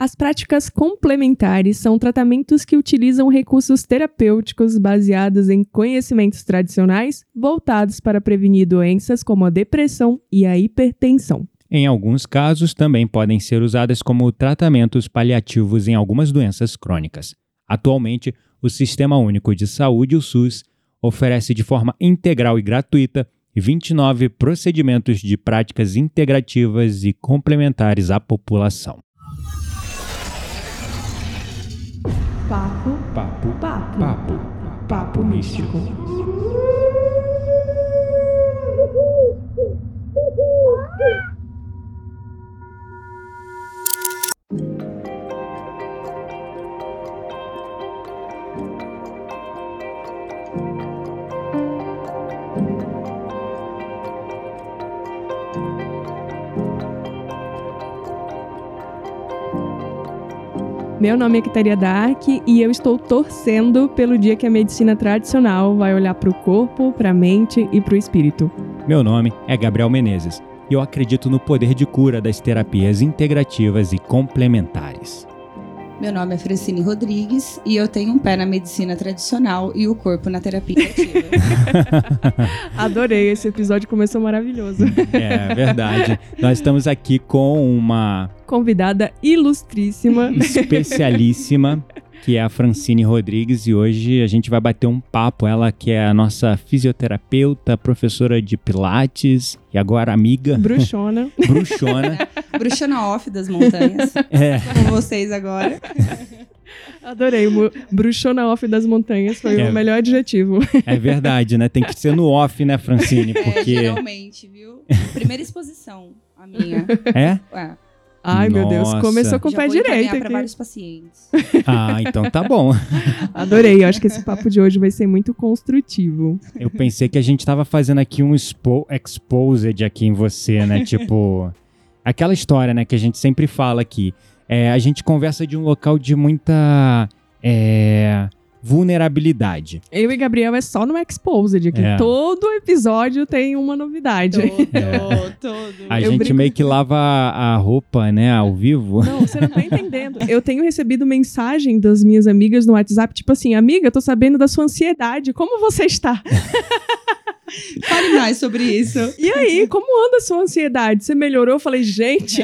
As práticas complementares são tratamentos que utilizam recursos terapêuticos baseados em conhecimentos tradicionais voltados para prevenir doenças como a depressão e a hipertensão. Em alguns casos, também podem ser usadas como tratamentos paliativos em algumas doenças crônicas. Atualmente, o Sistema Único de Saúde, o SUS, oferece de forma integral e gratuita 29 procedimentos de práticas integrativas e complementares à população. Papo, Papo, papo, papo, papo místico. Meu nome é Kitaria Dark e eu estou torcendo pelo dia que a medicina tradicional vai olhar para o corpo, para a mente e para o espírito. Meu nome é Gabriel Menezes e eu acredito no poder de cura das terapias integrativas e complementares. Meu nome é Francine Rodrigues e eu tenho um pé na medicina tradicional e o corpo na terapia ativa. Adorei, esse episódio começou maravilhoso. É verdade. Nós estamos aqui com uma Convidada ilustríssima. especialíssima, que é a Francine Rodrigues, e hoje a gente vai bater um papo. Ela que é a nossa fisioterapeuta, professora de Pilates e agora amiga, Bruxona. bruxona. Bruxona off das montanhas, É, com vocês agora. Adorei. o Bruxona off das montanhas foi É. o melhor adjetivo. é verdade, né? Tem que ser no off, né, Francine? É, Porque. geralmente, viu? Primeira exposição, a minha. É? Ué, Ai, meu Deus. Nossa. Começou com o pé direito aqui. vários pacientes. Ah, então tá bom. Adorei. Eu acho que esse papo de hoje vai ser muito construtivo. Eu pensei que a gente tava fazendo aqui um expo exposed aqui em você, né? tipo, aquela história, né, que a gente sempre fala aqui. É, a gente conversa de um local de muita é, vulnerabilidade. Eu e Gabriel é só no Exposed aqui. É. Todo episódio tem uma novidade. Todo, todo. A Eu gente brinco- meio que lava a a roupa, né, ao vivo. Não, você não tá entendendo. Eu tenho recebido mensagem das minhas amigas no WhatsApp, tipo assim, amiga, eu tô sabendo da sua ansiedade. Como você está? Fale mais sobre isso. E aí, como anda a sua ansiedade? Você melhorou? Eu falei, gente,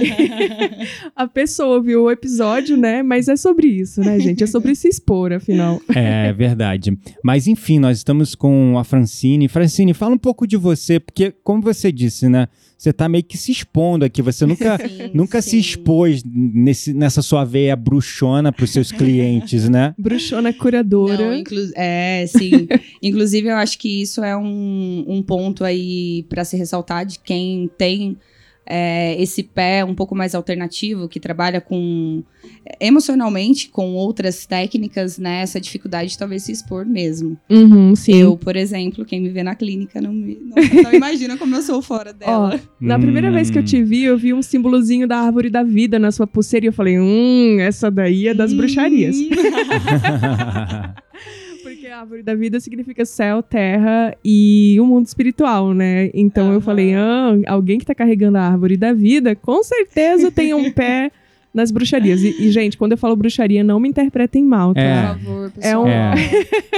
a pessoa ouviu o episódio, né? Mas é sobre isso, né, gente? É sobre se expor, afinal. É verdade. Mas enfim, nós estamos com a Francine. Francine, fala um pouco de você, porque, como você disse, né? Você tá meio que se expondo aqui. Você nunca, Sim, nunca se sim. expôs nesse, nessa sua veia bruxona pros seus clientes, né? Bruxona curadora. Não, inclu- é, sim. Inclusive, eu acho que isso é um, um ponto aí para se ressaltar de quem tem é, esse pé um pouco mais alternativo, que trabalha com emocionalmente com outras técnicas, né? Essa dificuldade de talvez se expor mesmo. Uhum, sim. Eu, por exemplo, quem me vê na clínica não, me, não, não imagina como eu sou fora dela. Na primeira vez que eu te vi, eu vi um símbolozinho da árvore da vida na sua pulseira e eu falei, hum, essa daí é das bruxarias. Hum. árvore da vida significa céu, terra e o mundo espiritual, né? Então eu Aham. falei, ah, alguém que tá carregando a árvore da vida, com certeza tem um pé nas bruxarias. E, e, gente, quando eu falo bruxaria, não me interpretem mal, tá? É. Por favor, pessoal. um- É.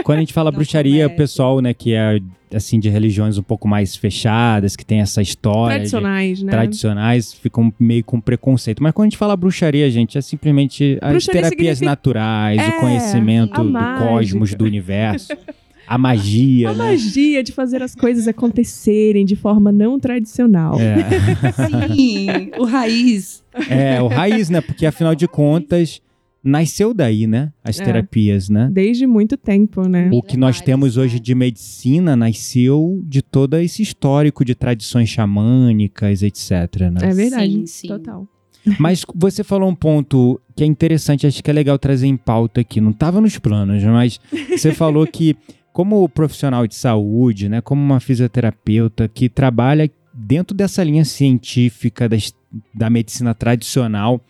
Quando a gente fala Não bruxaria, o pessoal, né, que é assim de religiões um pouco mais fechadas, que tem essa história de- Tradicionais, né? tradicionais, ficam meio com preconceito. Mas quando a gente fala bruxaria, gente, é simplesmente as Bruxaria terapias significa- naturais, É, o conhecimento a do cosmos, do universo, a magia, A né? magia de fazer as coisas acontecerem de forma não tradicional. É. Sim, o raiz. É, o raiz, né? Porque afinal de contas, nasceu daí, né? As É. terapias, né? Desde muito tempo, né? O que nós temos hoje né? de medicina nasceu de todo esse histórico de tradições xamânicas, etc. Né? É verdade. Sim, sim. Total. Mas você falou um ponto que é interessante, acho que é legal trazer em pauta aqui. Não estava nos planos, mas você falou que, como profissional de saúde, né, como uma fisioterapeuta que trabalha dentro dessa linha científica das- da medicina tradicional,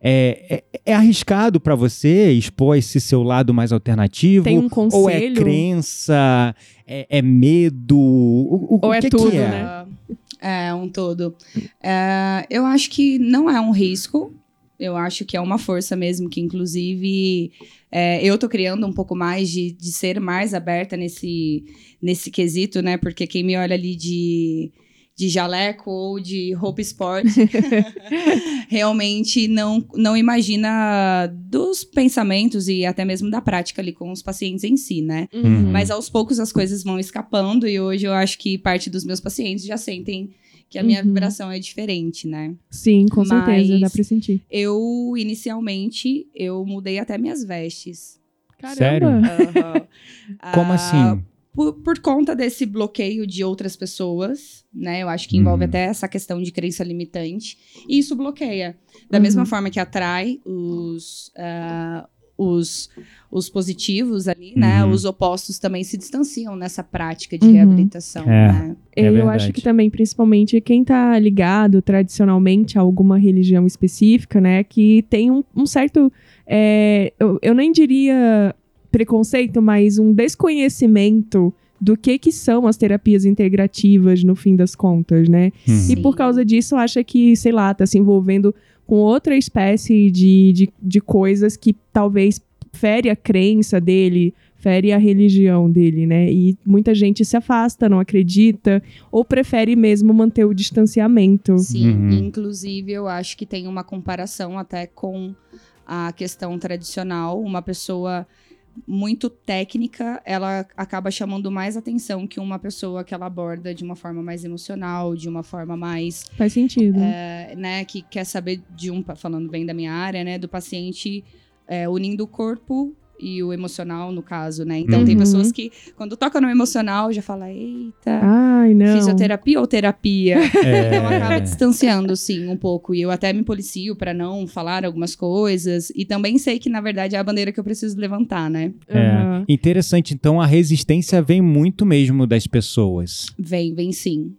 é, é- é arriscado para você expor esse seu lado mais alternativo? Tem um Ou é conselho? crença? É, é medo? O, o- Ou o é que, tudo, que é? né? É, um todo. É, eu acho que não é um risco. Eu acho que é uma força mesmo, que inclusive é, eu tô criando um pouco mais de, de ser mais aberta nesse, nesse quesito, né? Porque quem me olha ali de, de jaleco ou de roupa esporte realmente não, não imagina dos pensamentos e até mesmo da prática ali com os pacientes em si, né? Uhum. Mas aos poucos as coisas vão escapando e hoje eu acho que parte dos meus pacientes já sentem que a minha Uhum. vibração é diferente, né? Sim, com certeza, Mas- dá pra sentir. Eu, inicialmente, eu mudei até minhas vestes. Sério? Aham. Como Ah, assim? Por, por conta desse bloqueio de outras pessoas, né? Eu acho que envolve Uhum. até essa questão de crença limitante. E isso bloqueia. Da Uhum. mesma forma que atrai os, ah, os, os positivos ali, né? Uhum. Os opostos também se distanciam nessa prática de Uhum. reabilitação, É. né? É eu acho que também, principalmente, quem tá ligado tradicionalmente a alguma religião específica, né, que tem um, um certo. é, eu, eu nem diria preconceito, mas um desconhecimento do que que são as terapias integrativas no fim das contas, né? Uhum. E Sim. por causa disso, acha que, sei lá, tá se envolvendo com outra espécie de, de, de coisas que talvez fere a crença dele, fere a religião dele, né? E muita gente se afasta, não acredita, ou prefere mesmo manter o distanciamento. Sim, Uhum. inclusive eu acho que tem uma comparação até com a questão tradicional. Uma pessoa muito técnica, ela acaba chamando mais atenção que uma pessoa que ela aborda de uma forma mais emocional, de uma forma mais, Faz sentido. é, né, que quer saber de um, falando bem da minha área, né, do paciente é, unindo o corpo e o emocional, no caso, né? Então tem Uhum. pessoas que, quando toca no emocional, já fala, eita, Ai, não. fisioterapia ou terapia? Então acaba É, distanciando, sim, um pouco. E eu até me policio pra não falar algumas coisas. E também sei que, na verdade, é a bandeira que eu preciso levantar, né? Aham. é. Interessante, então a resistência vem muito mesmo das pessoas. Vem, vem sim.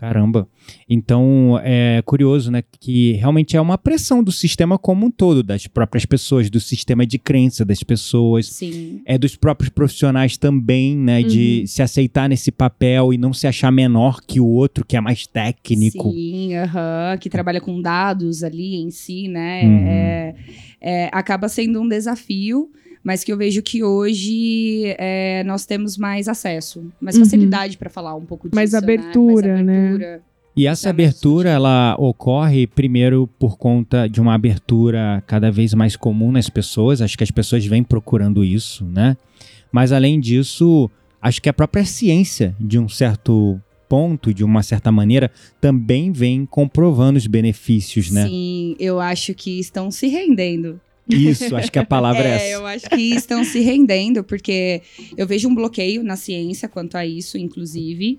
Caramba. Então é curioso, né? Que realmente é uma pressão do sistema como um todo, das próprias pessoas, do sistema de crença das pessoas. Sim. É dos próprios profissionais também, né? De se aceitar nesse papel e não se achar menor que o outro, que é mais técnico. Sim, aham. Que trabalha com dados ali em si, né? Uhum. É, é, acaba sendo um desafio. Mas que eu vejo que hoje é, nós temos mais acesso, mais Uhum. facilidade pra falar um pouco disso. Mais né? abertura, né? abertura. E essa mais abertura, ela ocorre primeiro por conta de uma abertura cada vez mais comum nas pessoas. Acho que as pessoas vêm procurando isso, né? Mas além disso, acho que a própria ciência, de um certo ponto, de uma certa maneira, também vem comprovando os benefícios, né? Sim, eu acho que estão se rendendo. Isso, acho que a palavra é, É, essa. eu acho que estão se rendendo, porque eu vejo um bloqueio na ciência quanto a isso, inclusive.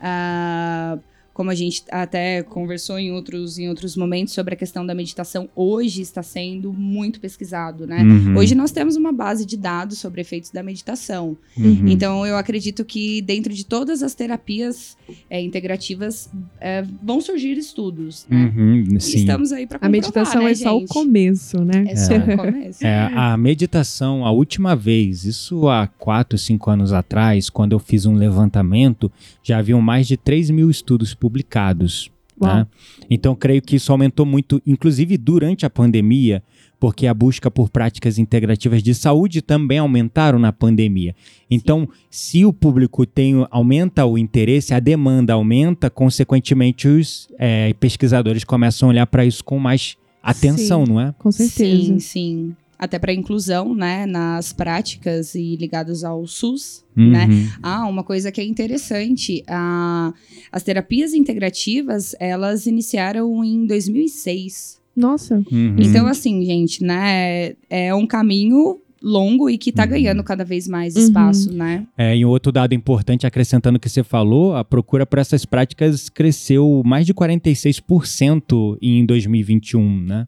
Ah, como a gente até conversou em outros, em outros momentos sobre a questão da meditação, hoje está sendo muito pesquisado, né? Uhum, Hoje nós temos uma base de dados sobre efeitos da meditação. uhum. Então, eu acredito que dentro de todas as terapias é, integrativas é, vão surgir estudos, né? Uhum, sim. Estamos aí para A meditação né, é só o gente? começo, né? É só o começo. É, a meditação, a última vez, isso há 4, 5 anos atrás, quando eu fiz um levantamento, já haviam mais de 3 mil estudos publicados. Né? Então, creio que isso aumentou muito, inclusive durante a pandemia, porque a busca por práticas integrativas de saúde também aumentaram na pandemia. Então, se o público tem, aumenta o interesse, a demanda aumenta, consequentemente, os é, pesquisadores começam a olhar para isso com mais atenção, não é? Com certeza. Sim, sim. Até para inclusão, né, nas práticas e ligados ao SUS, Uhum. né? Ah, uma coisa que é interessante, ah, as terapias integrativas, elas iniciaram em 2006. Nossa. Uhum. Então, assim, gente, né, é um caminho longo e que tá Uhum. ganhando cada vez mais Uhum. espaço, né? É, e um outro dado importante, acrescentando o que você falou, a procura por essas práticas cresceu mais de 46% em 2021, né?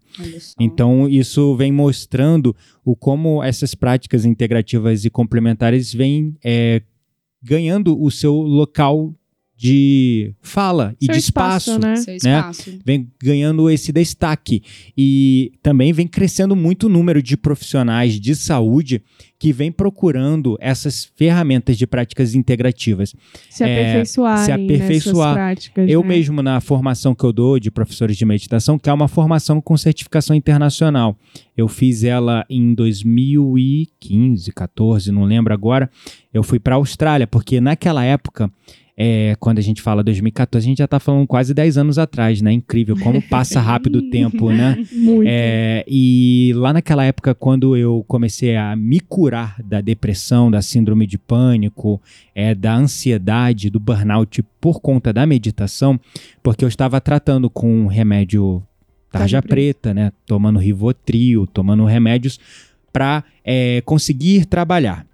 Então, isso vem mostrando o como essas práticas integrativas e complementares vêm é, ganhando o seu local de fala e Seu de espaço. né? Seu espaço. Vem ganhando esse destaque. E também vem crescendo muito o número de profissionais de saúde que vem procurando essas ferramentas de práticas integrativas. Se É, aperfeiçoar. se aperfeiçoar. práticas, Eu né? mesmo, na formação que eu dou de professores de meditação, que é uma formação com certificação internacional. Eu fiz ela em 2015, 14, não lembro agora. Eu fui para a Austrália, porque naquela época, é, quando a gente fala 2014, a gente já está falando quase 10 anos atrás, né? Incrível como passa rápido o tempo, né? Muito. É, e lá naquela época, quando eu comecei a me curar da depressão, da síndrome de pânico, é, da ansiedade, do burnout por conta da meditação, porque eu estava tratando com um remédio tarja preta, né? Tomando Rivotril, tomando remédios para conseguir trabalhar.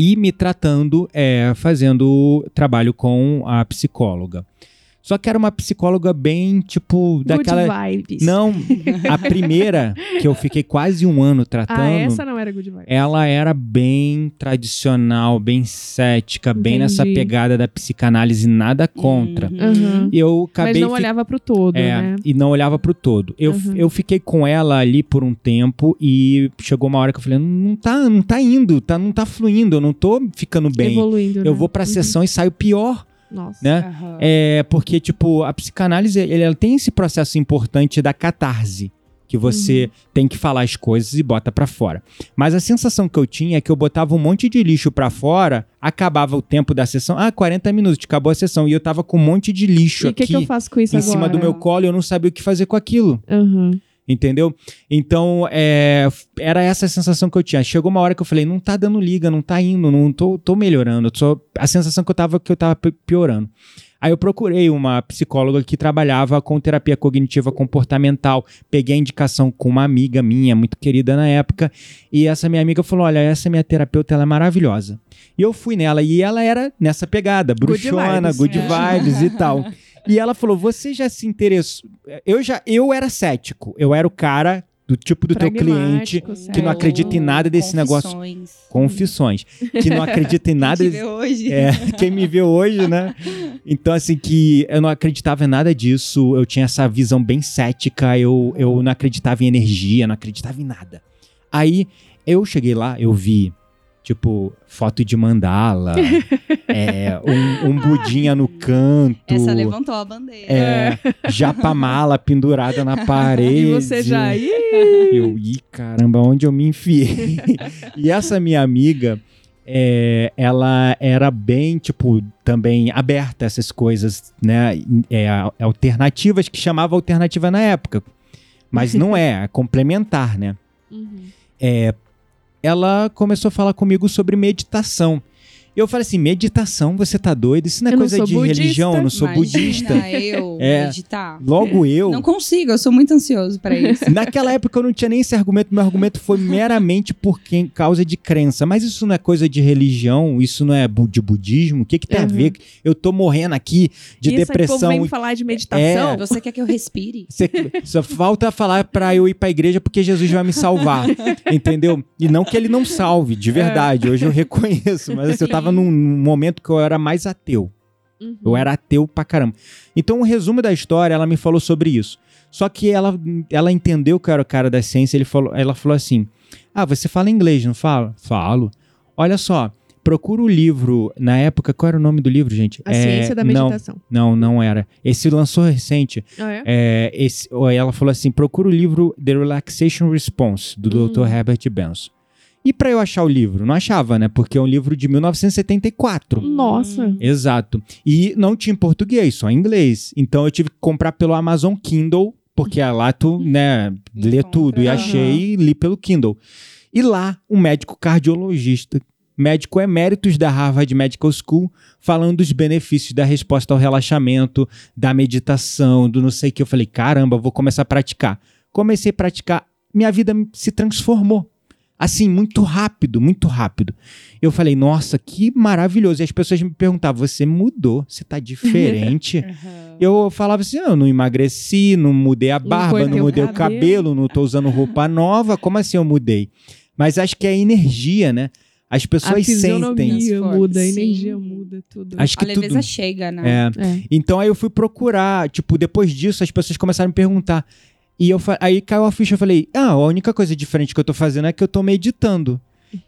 E me tratando, é, fazendo trabalho com a psicóloga. Só que era uma psicóloga bem, tipo, daquela. Good vibes. Não, a primeira, que eu fiquei quase um ano tratando, Ah, essa não era good vibes. ela era bem tradicional, bem cética, bem nessa Entendi. pegada da psicanálise, nada contra. Uhum. E eu Mas acabei. não fi- olhava pro todo, é, né? e não olhava pro todo. Eu, Uhum. eu fiquei com ela ali por um tempo e chegou uma hora que eu falei: não tá, não tá indo, tá, não tá fluindo, eu não tô ficando bem. Evoluindo, Eu né? vou pra Uhum. sessão e saio pior, Nossa. né? Aham. É porque, tipo, a psicanálise ele, ela tem esse processo importante da catarse. Que você Uhum. tem que falar as coisas e bota pra fora. Mas a sensação que eu tinha é que eu botava um monte de lixo pra fora, acabava o tempo da sessão. Ah, 40 minutos, acabou a sessão. E eu tava com um monte de lixo E o que, aqui que eu faço com isso em agora? cima do meu colo e eu não sabia o que fazer com aquilo. Aham. Entendeu? Então, é, era essa a sensação que eu tinha. Chegou uma hora que eu falei, não tá dando liga, não tá indo, não tô, tô melhorando. Só, a sensação que eu tava que eu tava pi- piorando. Aí eu procurei uma psicóloga que trabalhava com terapia cognitiva comportamental. Peguei a indicação com uma amiga minha, muito querida na época, e essa minha amiga falou: "Olha, essa minha terapeuta ela é maravilhosa". E eu fui nela e ela era nessa pegada, Good bruxona, vibes. good É. vibes e tal. E ela falou: "Você já se interessou? Eu já eu era cético. Eu era o cara do tipo do teu cliente Pragmático, que não certo. acredita em nada desse negócio. Confissões. confissões, que não acredita em nada Quem te vê hoje. é, quem me vê hoje, né? Então, assim, que eu não acreditava em nada disso, eu tinha essa visão bem cética, eu, eu não acreditava em energia, não acreditava em nada. Aí, eu cheguei lá, eu vi, tipo, foto de mandala, é, um, um budinha no canto, Essa levantou a bandeira. é, japamala pendurada na parede. E você já... Ih, Eu, ih, caramba, onde eu me enfiei? e essa minha amiga, é, ela era bem, tipo, também aberta a essas coisas, né? É, alternativas, que chamava alternativa na época. Mas não é, é complementar, né? Uhum. Ela começou a falar comigo sobre meditação. Eu falei assim: meditação, você tá doido? Isso não é Eu não coisa sou de budista. religião, eu não sou Imagina budista. eu É. meditar. Logo eu. Não consigo, eu sou muito ansioso pra isso. Naquela época eu não tinha nem esse argumento, meu argumento foi meramente por quem, causa de crença. Mas isso não é coisa de religião, isso não é de budismo. O que, que tem a Uhum. ver? Eu tô morrendo aqui de povo depressão. vem falar de meditação. É. Você quer que eu respire? Você- só falta falar pra eu ir pra igreja porque Jesus vai me salvar. entendeu? E não que ele não salve, de verdade. Hoje eu reconheço. Mas assim, eu tava num num momento que eu era mais ateu. Uhum. Eu era ateu pra caramba. Então, o resumo da história, ela me falou sobre isso. Só que ela, ela entendeu que eu era o cara da ciência. Ele falou, ela falou assim: Ah, você fala inglês, não fala? Falo. Olha só, procura o livro. Na época, qual era o nome do livro, gente? A É, ciência da não, meditação. não, não era. Esse lançou recente. Ah, é? É, esse, ela falou assim: procura o livro The Relaxation Response, do Hum. Dr. Herbert Benson. E pra eu achar o livro? Não achava, né? Porque é um livro de 1974. Nossa. Exato. E não tinha em português, só em inglês. Então eu tive que comprar pelo Amazon Kindle, porque lá tu, né, lê tudo. E achei e li pelo Kindle. E lá, um médico cardiologista, médico eméritos da Harvard Medical School, falando dos benefícios da resposta ao relaxamento, da meditação, do não sei o que. Eu falei, caramba, vou começar a praticar. Comecei a praticar, minha vida se transformou. Assim, muito rápido, muito rápido. Eu falei, nossa, que maravilhoso. E as pessoas me perguntavam, você mudou, você tá diferente. eu falava assim, "Ah, eu não emagreci, não mudei a barba, não o mudei o cabelo." cabelo, não tô usando roupa nova. Como assim eu mudei? Mas acho que é a energia, né? As A pessoas sentem. fisionomia Sim. muda, a energia Sim. muda, tudo. Acho que a leveza tudo. chega, né? É. É. Então aí eu fui procurar, tipo, depois disso as pessoas começaram a me perguntar. E eu aí caiu a ficha, eu falei: "Ah, a única coisa diferente que eu tô fazendo é que eu tô meditando".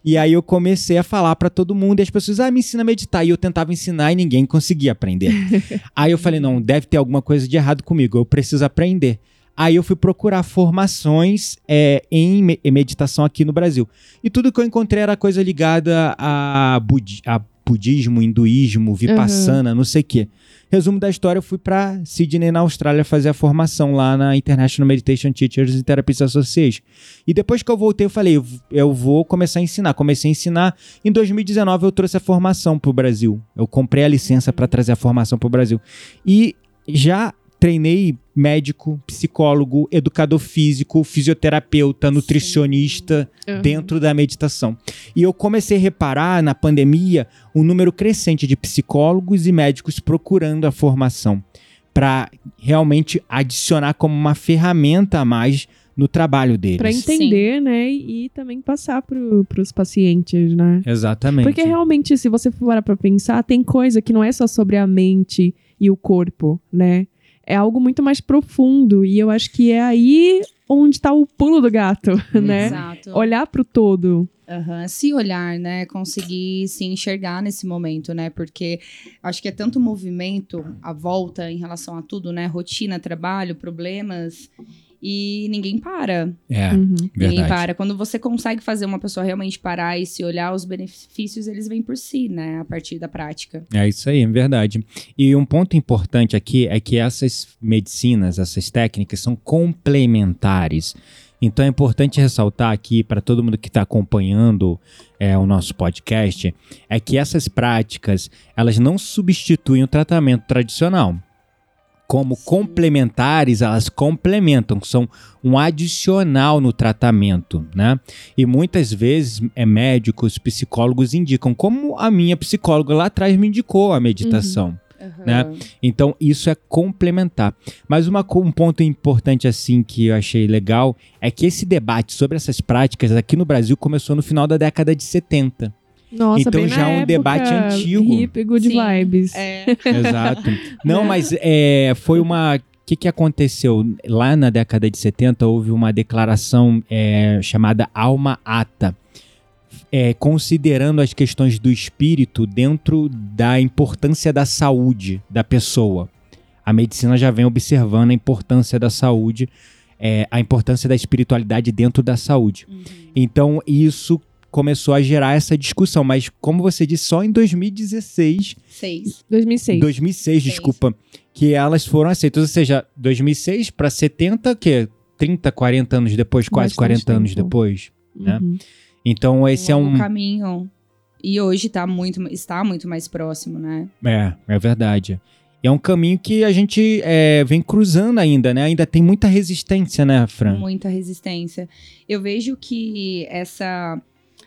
E aí eu comecei a falar pra todo mundo e as pessoas: "Ah, me ensina a meditar". E eu tentava ensinar e ninguém conseguia aprender. aí eu falei: "Não, deve ter alguma coisa de errado comigo, eu preciso aprender". Aí eu fui procurar formações é, em meditação aqui no Brasil. E tudo que eu encontrei era coisa ligada a, budi a budismo, hinduísmo, vipassana, não sei o quê. Resumo da história, eu fui pra Sydney, na Austrália, fazer a formação lá na International Meditation Teachers and Therapists Association. E depois que eu voltei, eu falei, eu vou começar a ensinar. Comecei a ensinar. Em 2019, eu trouxe a formação pro Brasil. Eu comprei a licença para trazer a formação pro Brasil. E já treinei médico, psicólogo, educador físico, fisioterapeuta, nutricionista Aham. dentro da meditação. E eu comecei a reparar na pandemia um número crescente de psicólogos e médicos procurando a formação para realmente adicionar como uma ferramenta a mais no trabalho deles. Pra entender, né? E, e também passar pro, pros pacientes, né? Exatamente. Porque realmente, se você for parar pra pensar, tem coisa que não é só sobre a mente e o corpo, né? É algo muito mais profundo. E eu acho que é aí onde tá o pulo do gato, né? Exato. Olhar pro todo. Aham, Se olhar, né? Conseguir se enxergar nesse momento, né? Porque acho que é tanto movimento à volta em relação a tudo, né? Rotina, trabalho, problemas. E ninguém para. É, Uhum. Ninguém verdade. para. Quando você consegue fazer uma pessoa realmente parar e se olhar, os benefícios eles vêm por si, né? A partir da prática. É isso aí, é verdade. E um ponto importante aqui é que essas medicinas, essas técnicas são complementares. Então é importante ressaltar aqui para todo mundo que está acompanhando é, o nosso podcast, é que essas práticas elas não substituem o tratamento tradicional. Como complementares, elas complementam, são um adicional no tratamento, né? E muitas vezes é, médicos, psicólogos indicam, como a minha psicóloga lá atrás me indicou a meditação. Né? Então, isso é complementar. Mas uma, um ponto importante, assim, que eu achei legal é que esse debate sobre essas práticas aqui no Brasil começou no final da década de 70. Nossa, Então bem já na é um debate antigo. Hip, good Sim. vibes. É. Exato. Não, Né? mas é, foi uma. O que, que aconteceu? Lá na década de 70 houve uma declaração é, chamada Alma Ata, é, considerando as questões do espírito dentro da importância da saúde da pessoa. A medicina já vem observando a importância da saúde, é, a importância da espiritualidade dentro da saúde. Uhum. Então, isso começou a gerar essa discussão, mas como você disse, só em 2016 Seis. 2006. 2006, desculpa, que elas foram aceitas. Ou seja, 2006 para 70, que 30, 40 anos depois, quase Bastante 40 anos tempo. depois. né? Uhum. Então esse é longo um caminho. E hoje tá muito, está muito mais próximo, né? é, é verdade. E é um caminho que a gente é, vem cruzando ainda, né? Ainda tem muita resistência, né, Fran? Muita resistência. Eu vejo que essa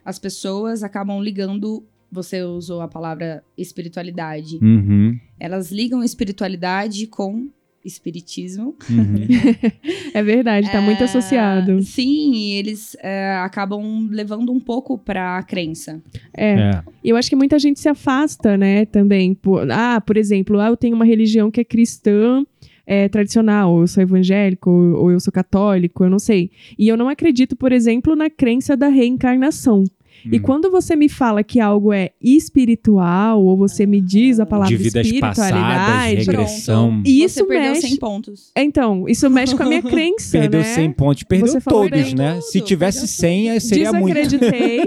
as pessoas acabam ligando, você usou a palavra espiritualidade. Uhum, Elas ligam espiritualidade com espiritismo. uhum. É verdade, tá muito É, associado. Sim, e eles é, acabam levando um pouco pra crença. É. é. E eu acho que muita gente se afasta, né, também. Por, ah, por exemplo, ah, eu tenho uma religião que é cristã é, tradicional, ou eu sou evangélico, ou, ou eu sou católico, eu não sei. E eu não acredito, por exemplo, na crença da reencarnação. E Hum. quando você me fala que algo é espiritual, ou você me diz a palavra De vidas passadas, espiritualidade, regressão. e isso Você perdeu mexe. 100 pontos. Então, isso mexe com a minha crença, Perdeu né? 100 pontos, perdeu Você todos, né? tudo, Se tivesse perdeu 100, aí seria muito. Desacreditei.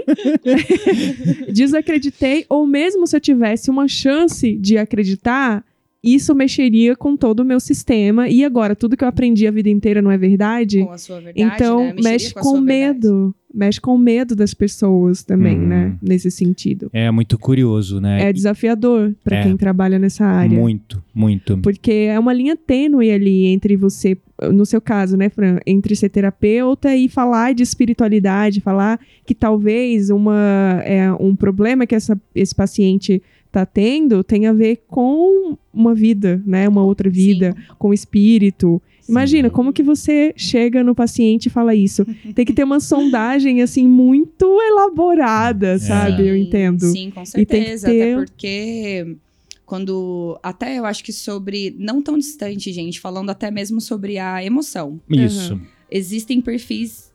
Desacreditei, ou mesmo se eu tivesse uma chance de acreditar, isso mexeria com todo o meu sistema. E agora, tudo que eu aprendi a vida inteira não é verdade? Com a sua verdade, então, né? Mexe com com sua verdade. medo. Mexe com o medo das pessoas também, Hum. né? Nesse sentido. É muito curioso, né? É desafiador para É. quem trabalha nessa área. Muito, muito. Porque é uma linha tênue ali entre você, no seu caso, né, Fran? Entre ser terapeuta e falar de espiritualidade, falar que talvez uma, é, um problema que essa, esse paciente tá tendo tem a ver com uma vida, né? Uma outra vida, com o espírito. Imagina, Sim. como que você chega no paciente e fala isso? Tem que ter uma sondagem, assim, muito elaborada, sabe? Eu Sim, entendo. Sim, com E tem que certeza. ter- Até porque quando. Até eu acho que sobre. Não tão distante, gente, falando até mesmo sobre a emoção. Isso. Existem perfis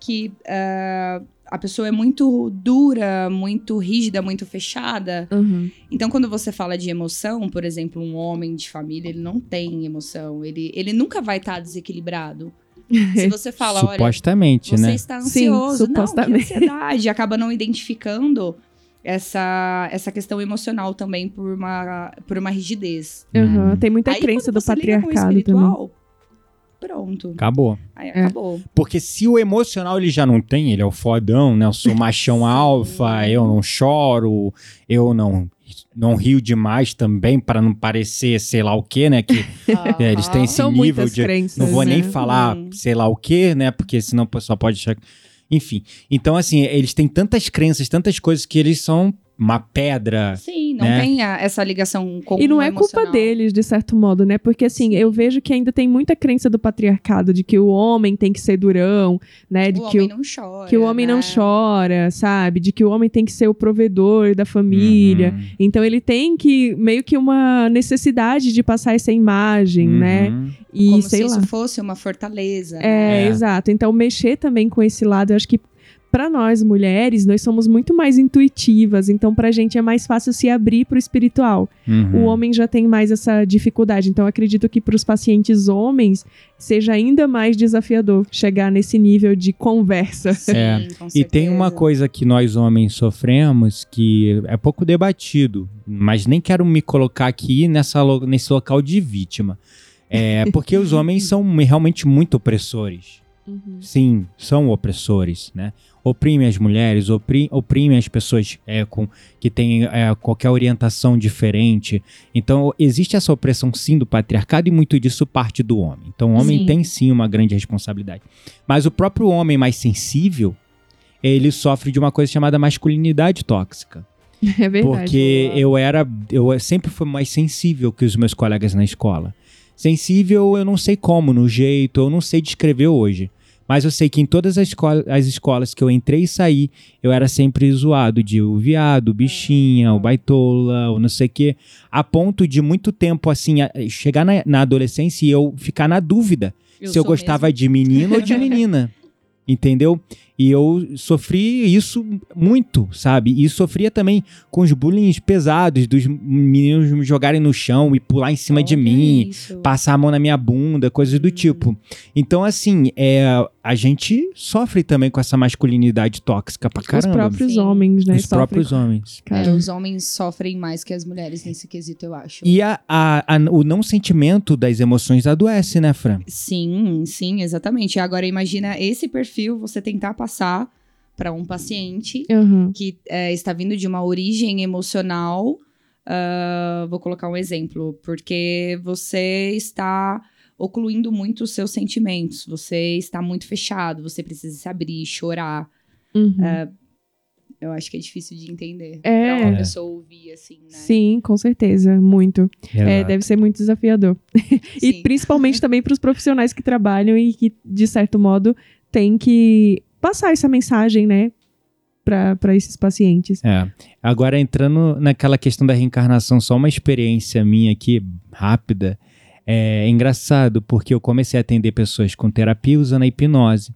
que ah, a pessoa é muito dura, muito rígida, muito fechada. Uhum. Então, quando você fala de emoção, por exemplo, um homem de família, ele não tem emoção. Ele, ele nunca vai estar desequilibrado. Se você fala, olha, Supostamente, você né? está Sim, ansioso. não, que supostamente. ansiedade. Acaba não identificando essa, essa questão emocional também por uma, por uma rigidez. Uhum. Hum. Tem muita Aí, crença do patriarcado também. Pronto. Acabou. Aí É. acabou. Porque se o emocional ele já não tem, ele é o fodão, né? Eu sou machão alfa, eu não choro, eu não não rio demais também para não parecer sei lá o que, né? Que é, eles têm esse São nível de crenças. não vou nem né? falar Hum. sei lá o que, né? Porque senão o pessoal pode achar. Enfim. Então, assim, eles têm tantas crenças, tantas coisas que eles são uma pedra. Sim, não né? tem a- essa ligação com E não é culpa deles, de certo modo, né? Porque assim, Sim. eu vejo que ainda tem muita crença do patriarcado de que o homem tem que ser durão, né? De O que homem o, não chora. que o homem não né? chora, sabe? De que o homem tem que ser o provedor da família. Uhum. Então ele tem que meio que uma necessidade de passar essa imagem, né? Uhum. E Como sei se lá. isso fosse uma fortaleza. É, né? É. exato. Então, mexer também com esse lado, eu acho que para nós mulheres, nós somos muito mais intuitivas, então pra gente é mais fácil se abrir pro espiritual. Uhum. O homem já tem mais essa dificuldade, então eu acredito que para os pacientes homens seja ainda mais desafiador chegar nesse nível de conversa. Sim, É. E tem uma coisa que nós homens sofremos que é pouco debatido, mas nem quero me colocar aqui nessa, lo- nesse local de vítima. É porque os homens são realmente muito opressores. Uhum. Sim, são opressores, né? Oprime as mulheres, opri, oprime as pessoas é, com, que têm é, qualquer orientação diferente. Então, existe essa opressão sim do patriarcado e muito disso parte do homem. Então, o homem Sim. tem sim uma grande responsabilidade. Mas o próprio homem mais sensível, ele sofre de uma coisa chamada masculinidade tóxica. É verdade. Porque eu era. Eu sempre fui mais sensível que os meus colegas na escola. Sensível, eu não sei como, no jeito, eu não sei descrever hoje. Mas eu sei que em todas as, escola- as escolas que eu entrei e saí, eu era sempre zoado de o viado, o bichinha, o baitola, o não sei o quê. A ponto de muito tempo, assim, a- chegar na, na adolescência e eu ficar na dúvida se eu gostava mesmo. de menino ou de menina. Entendeu? E eu sofri isso muito, sabe? E sofria também com os bullying pesados, dos meninos me jogarem no chão e pular em cima de Olha mim, isso. passar a mão na minha bunda, coisas do tipo. Então, assim, é, a gente sofre também com essa masculinidade tóxica pra Os caramba. próprios Sim. homens, né? Os sofrem próprios com- homens. É, Cara, os homens sofrem mais que as mulheres nesse quesito, eu acho. E a, a- a- o não sentimento das emoções adoece, né, Fran? Sim, sim, exatamente. Agora imagina esse perfil você tentar passar para um paciente Aham. que é, está vindo de uma origem emocional. ah, vou colocar um exemplo, porque você está ocluindo muito os seus sentimentos, você está muito fechado, você precisa se abrir, chorar. Uhum. Eu acho que é difícil de entender. É. Pra uma pessoa ouvir assim, né? Sim, com certeza, muito. É, deve ser muito desafiador. E principalmente também para os profissionais que trabalham e que, de certo modo, têm que passar essa mensagem, né, para esses pacientes. É. Agora, entrando naquela questão da reencarnação, só uma experiência minha aqui, rápida. É engraçado, porque eu comecei a atender pessoas com terapia usando a hipnose.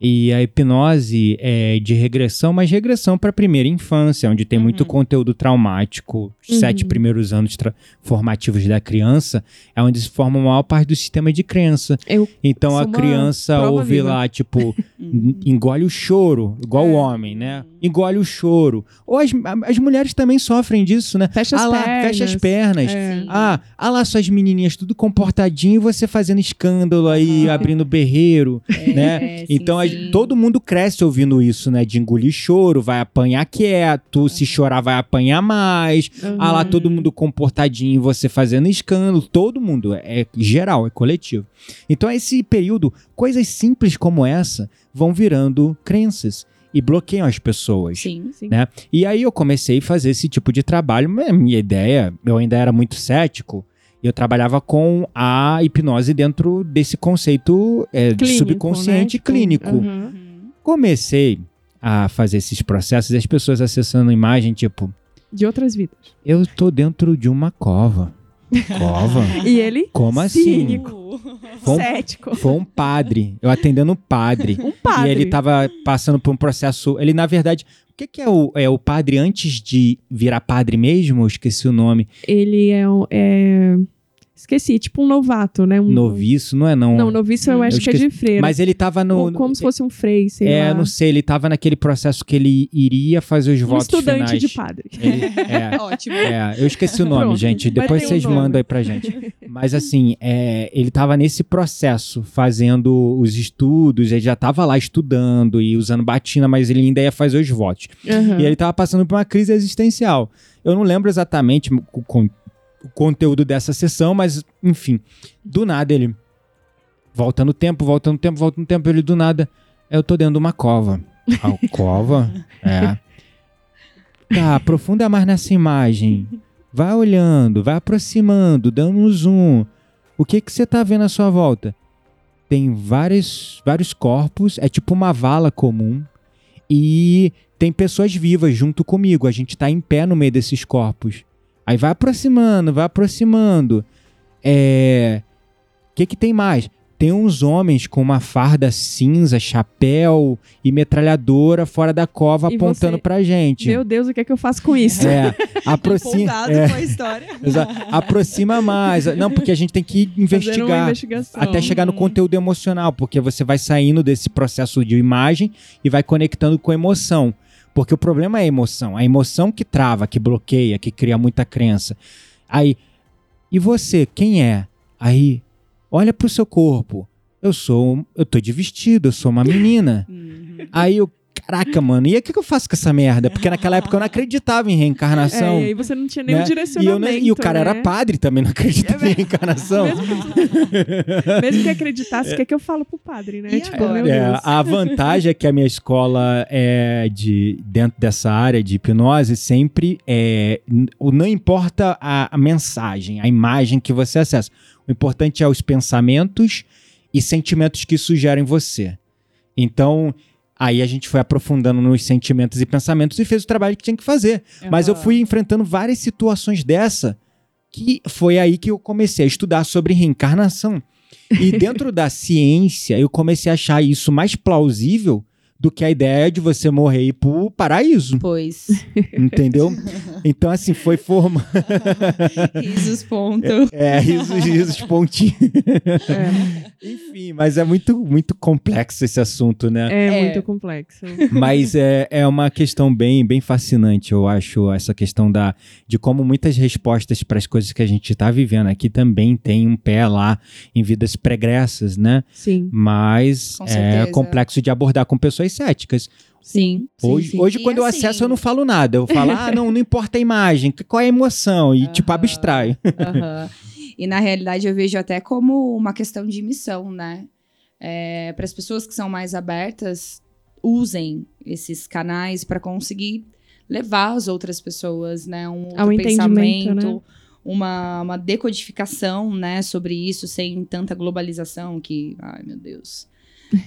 E a hipnose é de regressão, mas regressão para a primeira infância, onde tem muito Uhum. conteúdo traumático. Os Uhum. sete primeiros anos formativos da criança é onde se forma a maior parte do sistema de crença. Eu Então a criança ouve viva. lá, tipo, Uhum. engole o choro, igual o É. homem, né? Engole o choro. Ou as, as mulheres também sofrem disso, né? fecha as ah lá, pernas. fecha as pernas. É. Sim. Ah, ah lá suas menininhas tudo comportadinho e você fazendo escândalo aí, Aham. abrindo berreiro, É, né? sim, então a- sim. todo mundo cresce ouvindo isso, né? De engolir choro, vai apanhar quieto, se chorar vai apanhar mais. Uhum. Ah lá, todo mundo comportadinho, você fazendo escândalo, todo mundo, é geral, é coletivo. Então, esse período, coisas simples como essa vão virando crenças. e bloqueiam as pessoas. Sim. Sim. Né? E aí eu comecei a fazer esse tipo de trabalho. Minha ideia, eu ainda era muito cético, eu trabalhava com a hipnose dentro desse conceito é, de Clínico, subconsciente né? Clínico. Uhum. Comecei a fazer esses processos e as pessoas acessando imagem, tipo, De outras vidas. eu tô dentro de uma cova. Cova? E ele, Como assim? Cínico. Foi um, cético. foi um padre. Eu atendendo um padre. Um padre. E ele tava passando por um processo. Ele, na verdade. O que, que é, o, é o padre antes de virar padre mesmo? Eu esqueci o nome. Ele é, um- é... Esqueci, tipo um novato, né? Um... Noviço, não é não. Não, noviço eu Eu acho que é de freira. Mas ele tava no. Ou como se fosse um frei, sei é, lá. não sei, ele tava naquele processo que ele iria fazer os um votos estudante finais. de padre. Ele- é, Ótimo. É, eu esqueci o nome, Pronto, gente. Depois um vocês nome. mandam aí pra gente. Mas assim, é, ele tava nesse processo, fazendo os estudos, ele já tava lá estudando e usando batina, mas ele ainda ia fazer os votos. Aham. E ele tava passando por uma crise existencial. Eu não lembro exatamente o, con- o conteúdo dessa sessão, mas enfim, do nada ele volta no tempo, volta no tempo, volta no tempo, ele do nada, eu tô dentro de uma cova. Ah, cova? É. Tá, aprofunda mais nessa imagem. Vai olhando, vai aproximando, dando um zoom. O que que você tá vendo à sua volta? Tem vários, vários corpos, é tipo uma vala comum. E tem pessoas vivas junto comigo. A gente tá em pé no meio desses corpos. Aí vai aproximando, vai aproximando. É. O que, que tem mais? Tem uns homens com uma farda cinza, chapéu e metralhadora fora da cova E apontando você- pra gente. Meu Deus, o que é que eu faço com isso? É, aproxima, é, com a história. aproxima mais. Não, porque a gente tem que investigar até chegar no conteúdo emocional, porque você vai saindo desse processo de imagem e vai conectando com emoção. Porque o problema é a emoção, a emoção que trava, que bloqueia, que cria muita crença. Aí, e você, quem é? Aí, olha pro seu corpo. Eu sou, eu tô de vestido, eu sou uma menina. Uhum. Aí eu, caraca, mano, e o que, que eu faço com essa merda? Porque naquela época eu não acreditava em reencarnação. É, e aí você não tinha nenhum né? e, eu direcionamento. não- e o cara né? era padre também, não acreditava em reencarnação. Mesmo que acreditasse, o que é que eu falo pro padre, né? E tipo, É, a vantagem é que a minha escola é de dentro dessa área de hipnose sempre é não importa a, a mensagem, a imagem que você acessa. O importante é os pensamentos e sentimentos que isso gera em você. Então, aí a gente foi aprofundando nos sentimentos e pensamentos e fez o trabalho que tinha que fazer. Mas eu fui enfrentando várias situações dessa que foi aí que eu comecei a estudar sobre reencarnação. E dentro da ciência, eu comecei a achar isso mais plausível do que a ideia de você morrer e ir pro paraíso, Pois. entendeu? Então, assim, foi forma. Risos, ponto. É, risos, risos, pontinhos. É, Enfim, mas é muito, muito complexo esse assunto, né? é É. muito complexo. Mas é, é uma questão bem, bem fascinante, eu acho, essa questão da, de como muitas respostas para as coisas que a gente está vivendo aqui também tem um pé lá em vidas pregressas, né? Sim, Mas Com é complexo de abordar com pessoas céticas. Sim. Hoje, sim. hoje quando eu assim- acesso, eu não falo nada. Eu falo, ah, não, não importa a imagem, qual é a emoção? E, tipo, Aham. abstraio. Aham. E na realidade eu vejo até como uma questão de missão, né? Para as pessoas que são mais abertas, usem esses canais para conseguir levar as outras pessoas, né? Um Ao entendimento, pensamento, né? uma, uma decodificação, né? Sobre isso, sem tanta globalização que, ai meu Deus.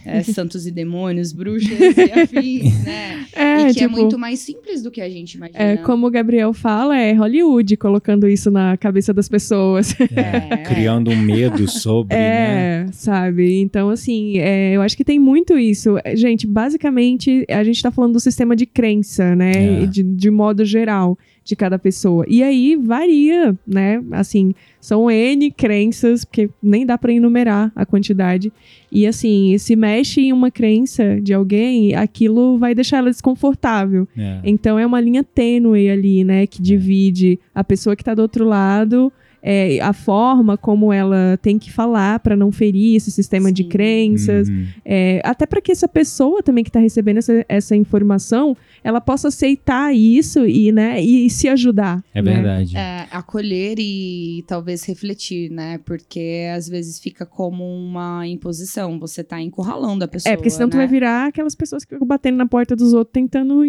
É, santos e demônios, bruxas e afins, né? É, e que tipo, é muito mais simples do que a gente imagina. é, como o Gabriel fala, é Hollywood colocando isso na cabeça das pessoas. É. Criando um medo sobre, né? É, sabe? Então, assim, é, eu acho que tem muito isso. É, Gente, basicamente, a gente tá falando do sistema de crença, né? É. De, de modo geral, de cada pessoa. E aí varia, né? Assim, são N crenças, porque nem dá pra enumerar a quantidade. E assim, se mexe em uma crença de alguém, aquilo vai deixar ela desconfortável. É. Então é uma linha tênue ali, né, que divide a pessoa que tá do outro lado é, a forma como ela tem que falar para não ferir esse sistema de Sim. crenças, Uhum. é, até para que essa pessoa também que está recebendo essa, essa informação, ela possa aceitar isso e, né, e se ajudar. É né? verdade. É, acolher e talvez refletir, né? Porque às vezes fica como uma imposição. Você tá encurralando a pessoa. É, porque senão tu né? vai virar aquelas pessoas que ficam batendo na porta dos outros tentando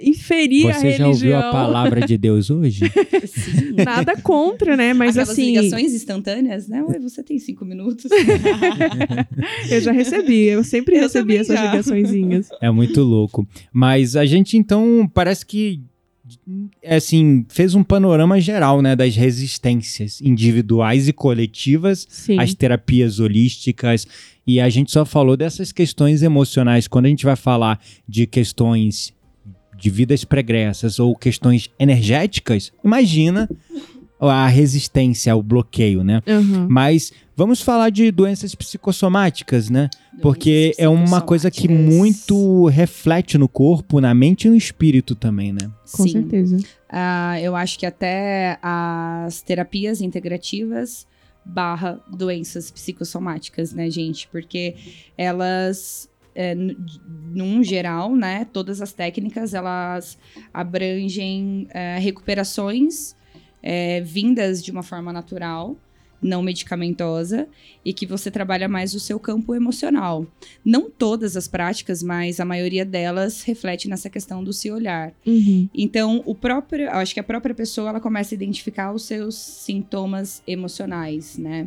in- in- inferir a Você já religião. ouviu a palavra de Deus hoje? Sim. Nada contra, né? Mas Aquelas assim, ligações instantâneas, né? Oi, você tem cinco minutos. eu já recebi, eu sempre Eu recebi essas já. ligaçõezinhas. É muito louco. Mas a gente então parece que é assim, fez um panorama geral, né, das resistências individuais e coletivas Sim. às terapias holísticas. E a gente só falou dessas questões emocionais. Quando a gente vai falar de questões de vidas pregressas ou questões energéticas, imagina a resistência, o bloqueio, né? Aham. Mas vamos falar de doenças psicossomáticas, né? Porque é uma coisa que muito reflete no corpo, na mente e no espírito também, né? Com Sim. certeza. Ah, eu acho que até as terapias integrativas barra doenças psicossomáticas, né, gente? Porque elas, é, num geral, né, todas as técnicas, elas abrangem é, recuperações é, vindas de uma forma natural, não medicamentosa, e que você trabalha mais o seu campo emocional. Não todas as práticas, mas a maioria delas reflete nessa questão do se olhar. Uhum. Então, o próprio, acho que a própria pessoa ela começa a identificar os seus sintomas emocionais, né?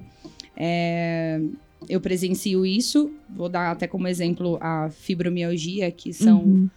É, eu presencio isso, vou dar até como exemplo a fibromialgia, que são Uhum.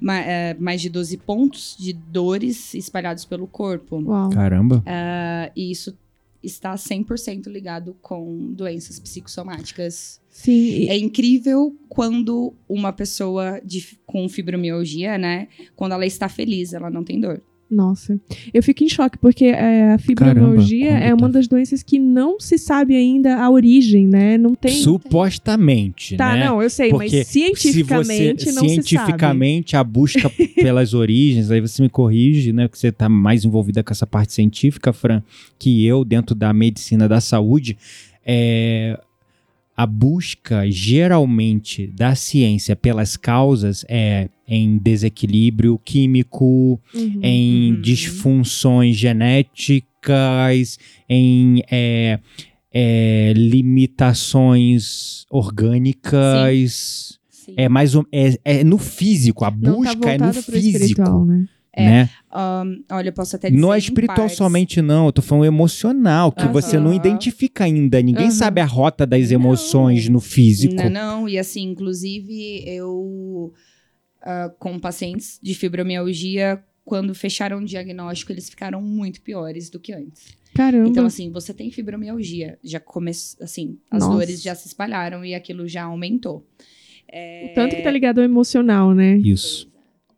ma- é, mais de 12 pontos de dores espalhados pelo corpo. Uau. Caramba. Ah, e isso está 100% ligado com doenças psicossomáticas. Sim. É incrível quando uma pessoa de- com fibromialgia, né? Quando ela está feliz, ela não tem dor. Nossa, eu fico em choque porque é, a fibromialgia Caramba, é uma quando tá- das doenças que não se sabe ainda a origem, né? Não tem. Supostamente, Tá, né? não, eu sei, Porque mas cientificamente se você, não cientificamente a busca pelas origens, aí você me corrige, né, que você está mais envolvida com essa parte científica, Fran, que eu dentro da medicina da saúde, é a busca geralmente da ciência pelas causas é em desequilíbrio químico. Uhum. em Uhum. disfunções genéticas, em é, é, limitações orgânicas. Sim. É mais um, é, é no físico, a Não tá busca é no físico, espiritual, né? né? Ahn, olha, eu posso até dizer. Não é espiritual somente não, eu tô falando emocional, que você não identifica ainda, ninguém sabe a rota das Não. emoções no físico. Não, não, e assim, inclusive, eu, ah, com pacientes de fibromialgia, quando fecharam o diagnóstico, eles ficaram muito piores do que antes. Caramba. Então, assim, você tem fibromialgia, já começou, assim, as Nossa. dores já se espalharam e aquilo já aumentou. É, O Tanto que tá ligado ao emocional, né? Isso.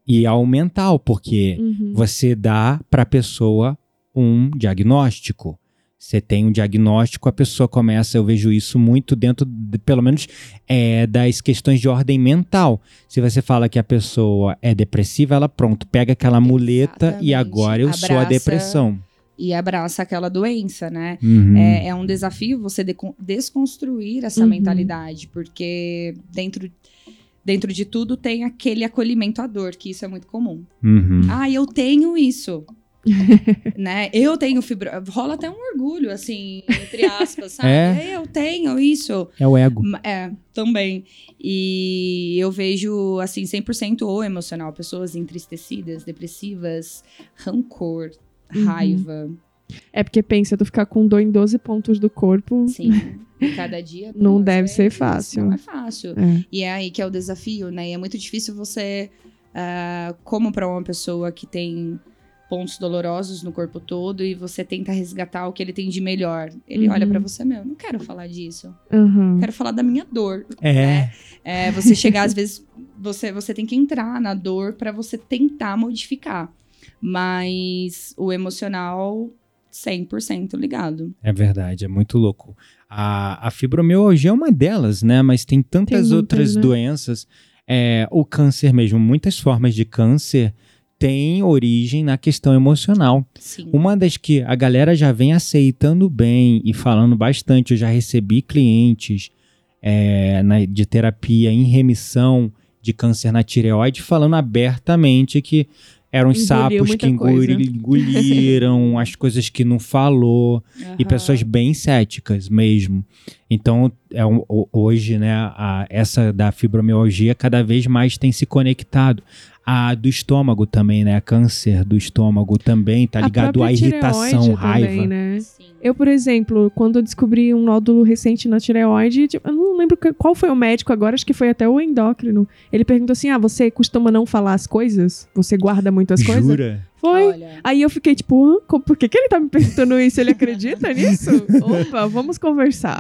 E ao mental, porque Uhum. você dá para a pessoa um diagnóstico. Você tem um diagnóstico, a pessoa começa, eu vejo isso muito dentro, de- pelo menos, é, das questões de ordem mental. Se você fala que a pessoa é depressiva, ela pronto, pega aquela muleta e Exatamente. agora eu sou a Abraça depressão. E abraça aquela doença, né? Uhum. É, é um desafio você decon- desconstruir essa Uhum. mentalidade, porque dentro, dentro de tudo tem aquele acolhimento à dor, que isso é muito comum. Uhum. Ah, eu tenho isso. né? Eu tenho fibro... Rola até um orgulho, assim, entre aspas, sabe? É. Eu tenho isso. É o ego. É, também. E eu vejo, assim, 100% ou emocional. Pessoas entristecidas, depressivas, rancor, Uhum. raiva. É porque pensa, tu ficar com dor em 12 pontos do corpo. Sim, cada dia. Não deve ser fácil. Não é fácil. É. E é aí que é o desafio, né? E é muito difícil você, ah, como para uma pessoa que tem pontos dolorosos no corpo todo e você tenta resgatar o que ele tem de melhor. Ele Uhum. olha pra você, meu, não quero falar disso. Uhum. Quero falar da minha dor. É. né? É, você chegar, às vezes, você, você tem que entrar na dor pra você tentar modificar. Mas o emocional, 100% ligado. É verdade, é muito louco. A, a fibromialgia é uma delas, né? Mas tem tantas muitas, outras né? doenças. É, o câncer mesmo, muitas formas de câncer tem origem na questão emocional. Sim. Uma das que a galera já vem aceitando bem e falando bastante, eu já recebi clientes é, na- de terapia em remissão de câncer na tireoide falando abertamente que eram os Engoliu sapos que engoli- engoliram, as coisas que não falou, e Aham. pessoas bem céticas mesmo. Então, é ho- hoje, né, a- essa da fibromialgia cada vez mais tem se conectado. A do estômago também, né? Câncer do estômago também tá ligado à irritação, raiva. Também, né? Eu, por exemplo, quando eu descobri um nódulo recente na tireoide, tipo, eu não lembro qual foi o médico agora, acho que foi até o endócrino. Ele perguntou assim: ah, você costuma não falar as coisas? Você guarda muito as coisas? Foi. Olha, Aí eu fiquei tipo, por que, que ele tá me perguntando isso? Ele acredita nisso? Opa, vamos conversar.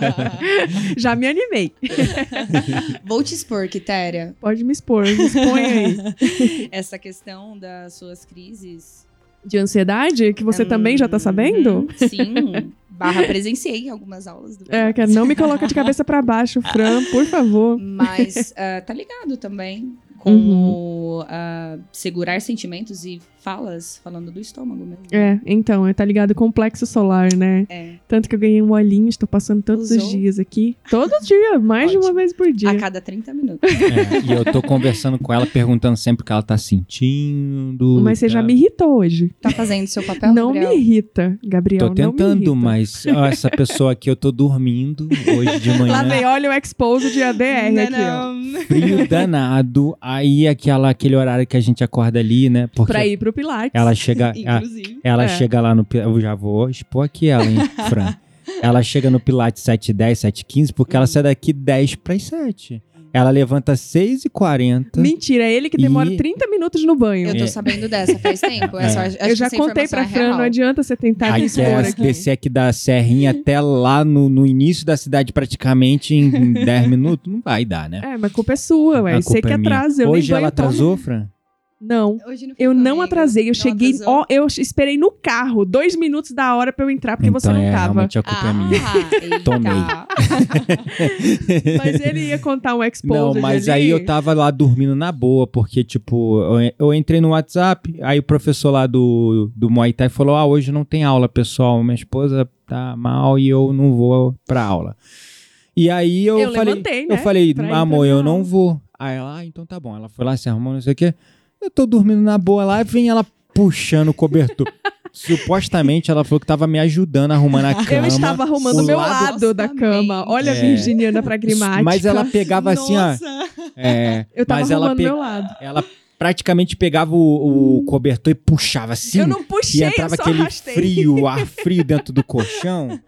Já me animei. vou te expor, Quitéria. Pode me expor, me expõe aí. Essa questão das suas crises. De ansiedade, que você também já tá sabendo? Uhum, Sim. Barra presenciei algumas aulas do É, que não me coloca de cabeça pra baixo, Fran, por favor. Mas ah, tá ligado também com Uhum. ah, segurar sentimentos e falas falando do estômago mesmo. É, então, é, tá ligado com o plexo solar, né? É. Tanto que eu ganhei um olhinho, estou passando todos os Usou? dias aqui. Todo dia, mais de uma vez por dia. A cada 30 minutos. É, e eu tô conversando com ela, perguntando sempre o que ela tá sentindo. Mas você já tá- me irritou hoje. Tá fazendo seu papel, não Gabriel? me irrita, Gabriel. Tô não me tentando, irrita. mas ó, essa pessoa aqui eu tô dormindo hoje de manhã. Lá vem, olha o expose de ADR Não, aqui, ó. não. frio danado. Aí aquela, aquele horário que a gente acorda ali, né? Porque Pra ir pro Pilates. ela chega. a- Inclusive. ela É. chega lá no. Eu já vou expor aqui ela, hein, Fran. Ela chega no Pilates 7h10, 7h15, porque ela sai daqui 10 para 7. Ela levanta 6h40. Mentira, é ele que demora E- 30 minutos no banho. Eu tô É. sabendo dessa faz tempo. É. Essa, Eu já contei informação pra é Fran, real. não adianta você tentar me Aí expor quer aqui. descer aqui da Serrinha até lá no, no início da cidade, praticamente em 10 minutos. Não vai dar, né? É, mas a culpa é sua, ué. A Você culpa que é minha. atrasa. Eu Hoje nem banho ela atrasou, Fran? Não. Hoje não Eu não atrasei, eu Não cheguei. Ó, eu esperei no carro, dois minutos da hora pra eu entrar, porque você então, não é, tava. realmente a culpa é minha. Ah. Tomei. Mas ele ia contar um expose Não, mas ali. aí eu tava lá dormindo na boa, porque, tipo, eu, eu entrei no WhatsApp, aí o professor lá do, do Muay Thai falou: Ah, hoje não tem aula, pessoal. Minha esposa tá mal e eu não vou pra aula. E aí eu, Eu falei, levantei, né, eu falei, amor, eu aula." não vou. Aí ela, ah, então tá bom. Ela foi lá, se arrumou, não sei o quê. Eu tô dormindo na boa lá, e vem ela puxando o cobertor. Supostamente ela falou que tava me ajudando arrumando a cama. Eu estava arrumando o meu lado- lado, da cama. Olha a É. virginiana pragmática. Mas ela pegava assim, ó. Nossa. É, Eu tava mas ela, arrumando pe- meu lado. ela praticamente pegava o, o cobertor e puxava assim. eu não e puxei, entrava eu só aquele arrastei. frio, ar frio dentro do colchão.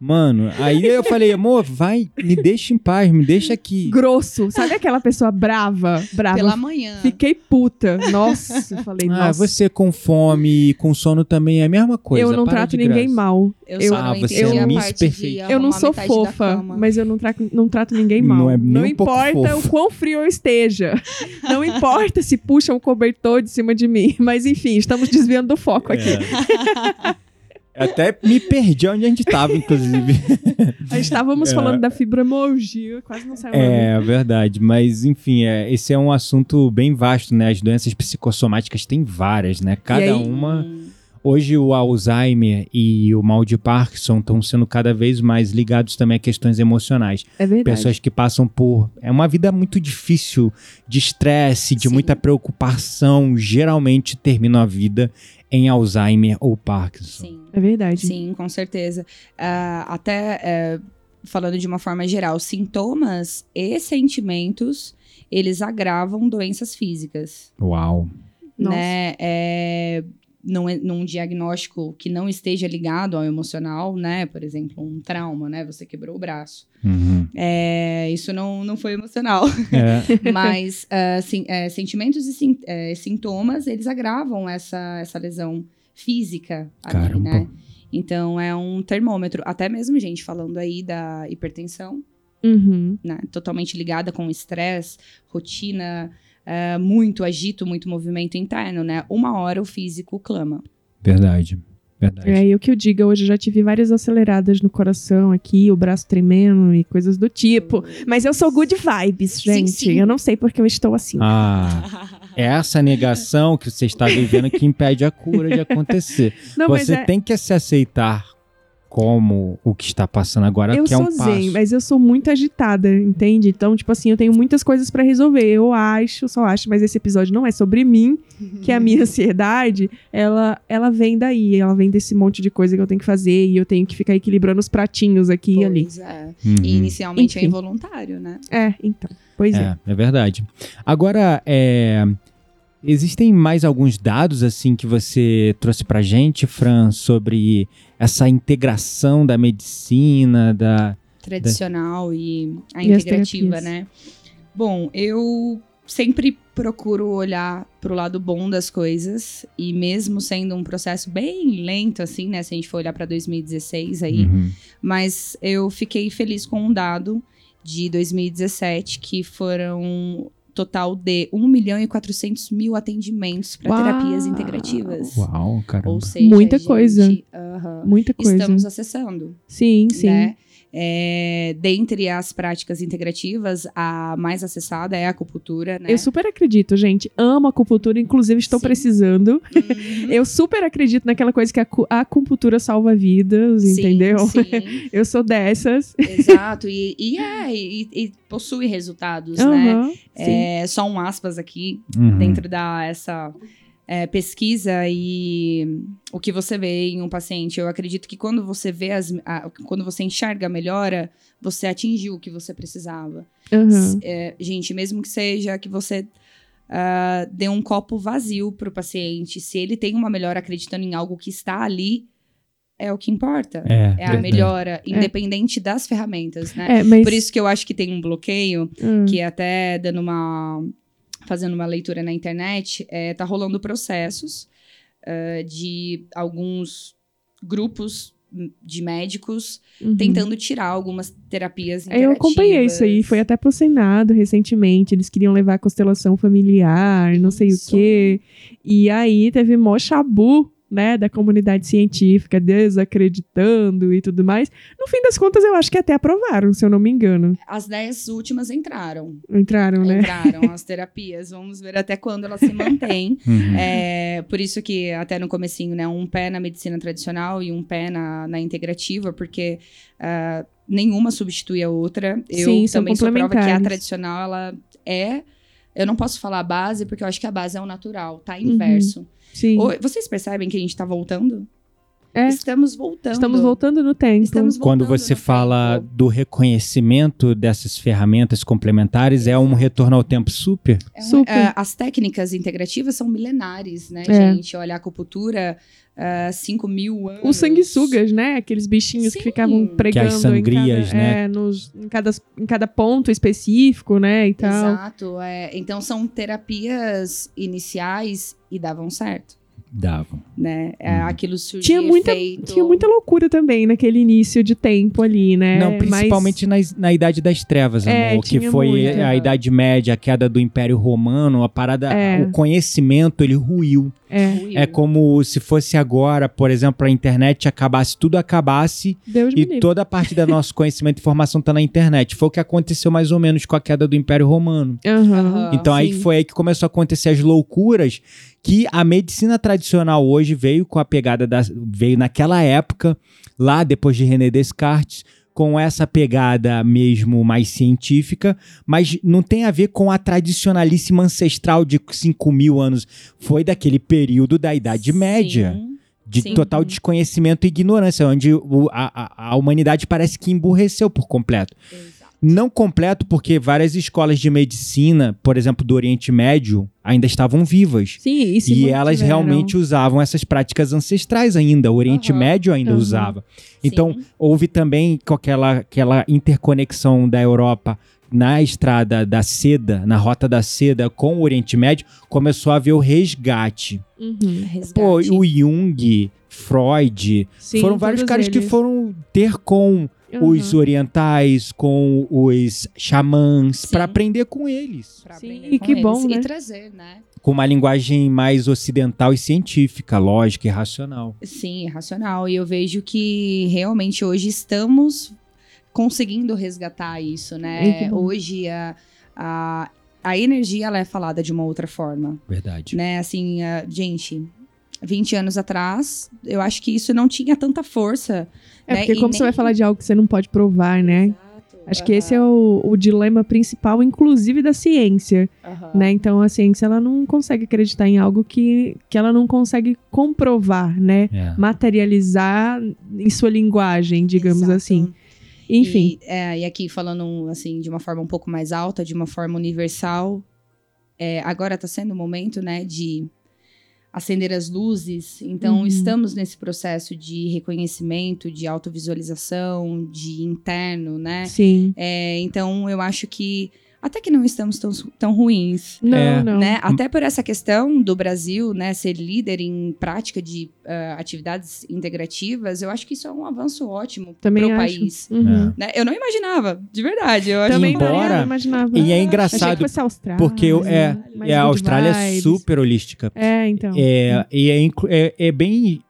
Mano, aí eu falei, amor, vai, me deixa em paz, me deixa aqui. Grosso. Sabe aquela pessoa brava? Brava. Pela manhã. Fiquei puta. Nossa, eu falei, Ah, nossa. você com fome e com sono também é a mesma coisa. eu não para trato ninguém graça. mal. Eu, Eu- Ah, não você entendi é a Miss Perfeita. Eu não sou fofa, mas eu não, trato não trato ninguém Não mal. é nem não um pouco importa o quão frio eu esteja. Não importa se puxam um cobertor de cima de mim. Mas enfim, estamos desviando do foco aqui. Até me perdi onde a gente tava, inclusive. Estávamos É. falando da fibromialgia, quase não saiu nome. É verdade, mas enfim, é, esse é um assunto bem vasto, né? As doenças psicossomáticas têm várias, né? Cada aí- uma. Hoje o Alzheimer e o mal de Parkinson estão sendo cada vez mais ligados também a questões emocionais. É verdade. Pessoas que passam por. É uma vida muito difícil, de estresse, de Sim. muita preocupação, geralmente terminam a vida em Alzheimer ou Parkinson. Sim. É verdade. Sim, com certeza. Ah, até é, falando de uma forma geral, sintomas e sentimentos, eles agravam doenças físicas, Uau. Nossa. né? É, num, num diagnóstico que não esteja ligado ao emocional, né? Por exemplo, um trauma, né? Você quebrou o braço. Uhum. É, isso não, não foi emocional. É, Mas ah, sim, é, sentimentos e sim- é, sintomas, eles agravam essa, essa lesão física ali, né? Então é um termômetro. Até mesmo, gente, falando aí da hipertensão, Uhum. né? Totalmente ligada com estresse, rotina, ah, muito agito, muito movimento interno, né? Uma hora o físico clama. verdade. Verdade. É, e o que eu digo, hoje eu já tive várias aceleradas no coração aqui, o braço tremendo e coisas do tipo. Mas eu sou good vibes, Sim, gente. sim. Eu não sei porque eu estou assim. Ah, é essa negação que você está vivendo que impede a cura de acontecer. Não, você é- tem que se aceitar como o que está passando agora, eu que é um sou passo. zen, mas eu sou muito agitada, entende? Então, tipo assim, eu tenho muitas coisas pra resolver. Eu acho, só acho, mas esse episódio não é sobre mim, que a minha ansiedade, ela, ela vem daí, ela vem desse monte de coisa que eu tenho que fazer e eu tenho que ficar equilibrando os pratinhos aqui e ali. Pois é. Uhum. E inicialmente é Enfim. involuntário, né? É, então. Pois é. É, é verdade. Agora, é, existem mais alguns dados assim que você trouxe pra gente, Fran, sobre essa integração da medicina, da Tradicional e a E integrativa, né? Bom, eu sempre procuro olhar pro lado bom das coisas e mesmo sendo um processo bem lento assim, né, se a gente for olhar para 2016 aí, Uhum. mas eu fiquei feliz com um dado de 2017 que foram total de 1 milhão e 400 mil atendimentos para terapias integrativas. Uau, caramba. Ou seja, Muita gente, coisa. aham, Muita coisa. estamos acessando, Sim, sim. né? É, dentre as práticas integrativas, a mais acessada é a acupuntura, né? Eu super acredito, gente. Amo acupuntura, inclusive estou Sim. precisando. Uhum. Eu super acredito naquela coisa que a, a acupuntura salva vidas, Sim, entendeu? Sim, Eu sou dessas. exato. E, e é, e, e possui resultados, né? Aham, sim. É, só um aspas aqui, Uhum. dentro da essa é, pesquisa e o que você vê em um paciente. Eu acredito que quando você vê as, a- quando você enxerga a melhora, você atingiu o que você precisava. Aham. É, gente, mesmo que seja que você ah, dê um copo vazio pro paciente, se ele tem uma melhora acreditando em algo que está ali, é o que importa. É, É a melhora, independente das ferramentas, né? É, mas. Por isso que eu acho que tem um bloqueio Hum, que até dando uma fazendo uma leitura na internet é, tá rolando processos eh, de alguns grupos de médicos uhum. tentando tirar algumas terapias É, Eu acompanhei isso aí, foi até pro Senado recentemente. Eles queriam levar a constelação familiar, não sei Isso. o quê. E aí teve mó chabu, né, da comunidade científica, desacreditando e tudo mais. No fim das contas, eu acho que até aprovaram, se eu não me engano. as dez últimas entraram Entraram, né? entraram as terapias vamos ver até quando elas se mantêm Uhum. É, por isso que até no comecinho, né, um pé na medicina tradicional e um pé na, na integrativa, porque ah, nenhuma substitui a outra. Eu Sim, também sou prova que a tradicional, ela é... Eu não posso falar a base, porque eu acho que a base é o natural, tá Uhum. Sim. Vocês percebem que a gente tá voltando? É. Estamos voltando. Estamos voltando no tempo. Estamos Quando voltando você fala tempo. do reconhecimento dessas ferramentas complementares, é um retorno ao tempo super? É um- Super. é, as técnicas integrativas são milenares, né, É. gente? Olha, a acupuntura, 5 mil anos. Os sanguessugas, né? Aqueles bichinhos que Sim. ficavam pregando sangrias, em cada, né? é, nos, em, cada, em cada ponto específico, né? E tal. Exato. é. então são terapias iniciais e davam certo, Davam. né? É, Uhum. Aquilo surgia Tinha muita, tinha muita loucura também naquele início de tempo ali, né? Não, Mas- principalmente na, na Idade das Trevas, É, amor, que foi muito. a Idade Média, a queda do Império Romano, a parada, É. o conhecimento, ele ruiu. É, Ruiu. É como se fosse agora, por exemplo, a internet acabasse, tudo acabasse Deus e toda a parte do nosso conhecimento e informação tá na internet. Foi o que aconteceu mais ou menos com a queda do Império Romano. Aham. Aham. Então aí sim. foi aí que começou a acontecer as loucuras que a medicina tradicional hoje veio com a pegada da veio naquela época, lá depois de René Descartes, com essa pegada mesmo mais científica, mas não tem a ver com a tradicionalíssima ancestral de 5 mil anos. Foi daquele período da Idade Média Sim. de Sim. total desconhecimento e ignorância, onde o- a, a- a humanidade parece que emburreceu por completo. Exato. Não completo, porque várias escolas de medicina, por exemplo, do Oriente Médio, ainda estavam vivas. Sim, e, se E elas realmente usavam essas práticas ancestrais ainda. O Oriente Aham. Médio ainda Aham. usava. Então, Sim. houve também com aquela, aquela interconexão da Europa na estrada da seda, na rota da seda com o Oriente Médio, começou a haver o resgate. Uhum. Resgate. Pô, o Jung, Freud, Sim, foram vários caras que eles. foram ter com os Aham. orientais, com os xamãs, para aprender com eles. Pra Sim, aprender e com que eles. bom, né? E trazer, né? Com uma linguagem mais ocidental e científica, lógica e racional. Sim, racional. E eu vejo que realmente hoje estamos conseguindo resgatar isso, né? que bom. Hoje a, a a energia ela é falada de uma outra forma, Verdade. né? Assim, a- gente, 20 anos atrás, eu acho que isso não tinha tanta força. É né? porque E como você nem- vai falar de algo que você não pode provar, né? Exato. Acho que esse é o, o dilema principal, inclusive da ciência, Aham. né? Então a ciência ela não consegue acreditar em algo que, que ela não consegue comprovar, né? É. Materializar em sua linguagem, digamos Exato. assim. Enfim, E, é, e aqui falando assim de uma forma um pouco mais alta, de uma forma universal, é, agora está sendo o momento, né, de acender as luzes. Então Uhum. estamos nesse processo de reconhecimento, de autovisualização, de interno, né? sim. É, então eu acho que até que não estamos tão, tão ruins. Não, É. não. Né? Até por essa questão do Brasil, né, ser líder em prática de ah, atividades integrativas, eu acho que isso é um avanço ótimo para o país. Uhum. né? Eu não imaginava, de verdade. Eu Também Embora- eu não imaginava. E é Achei que engraçado, Austrália. porque eu- é, é, a Austrália é super holística. É, então. É, e é, é- é bem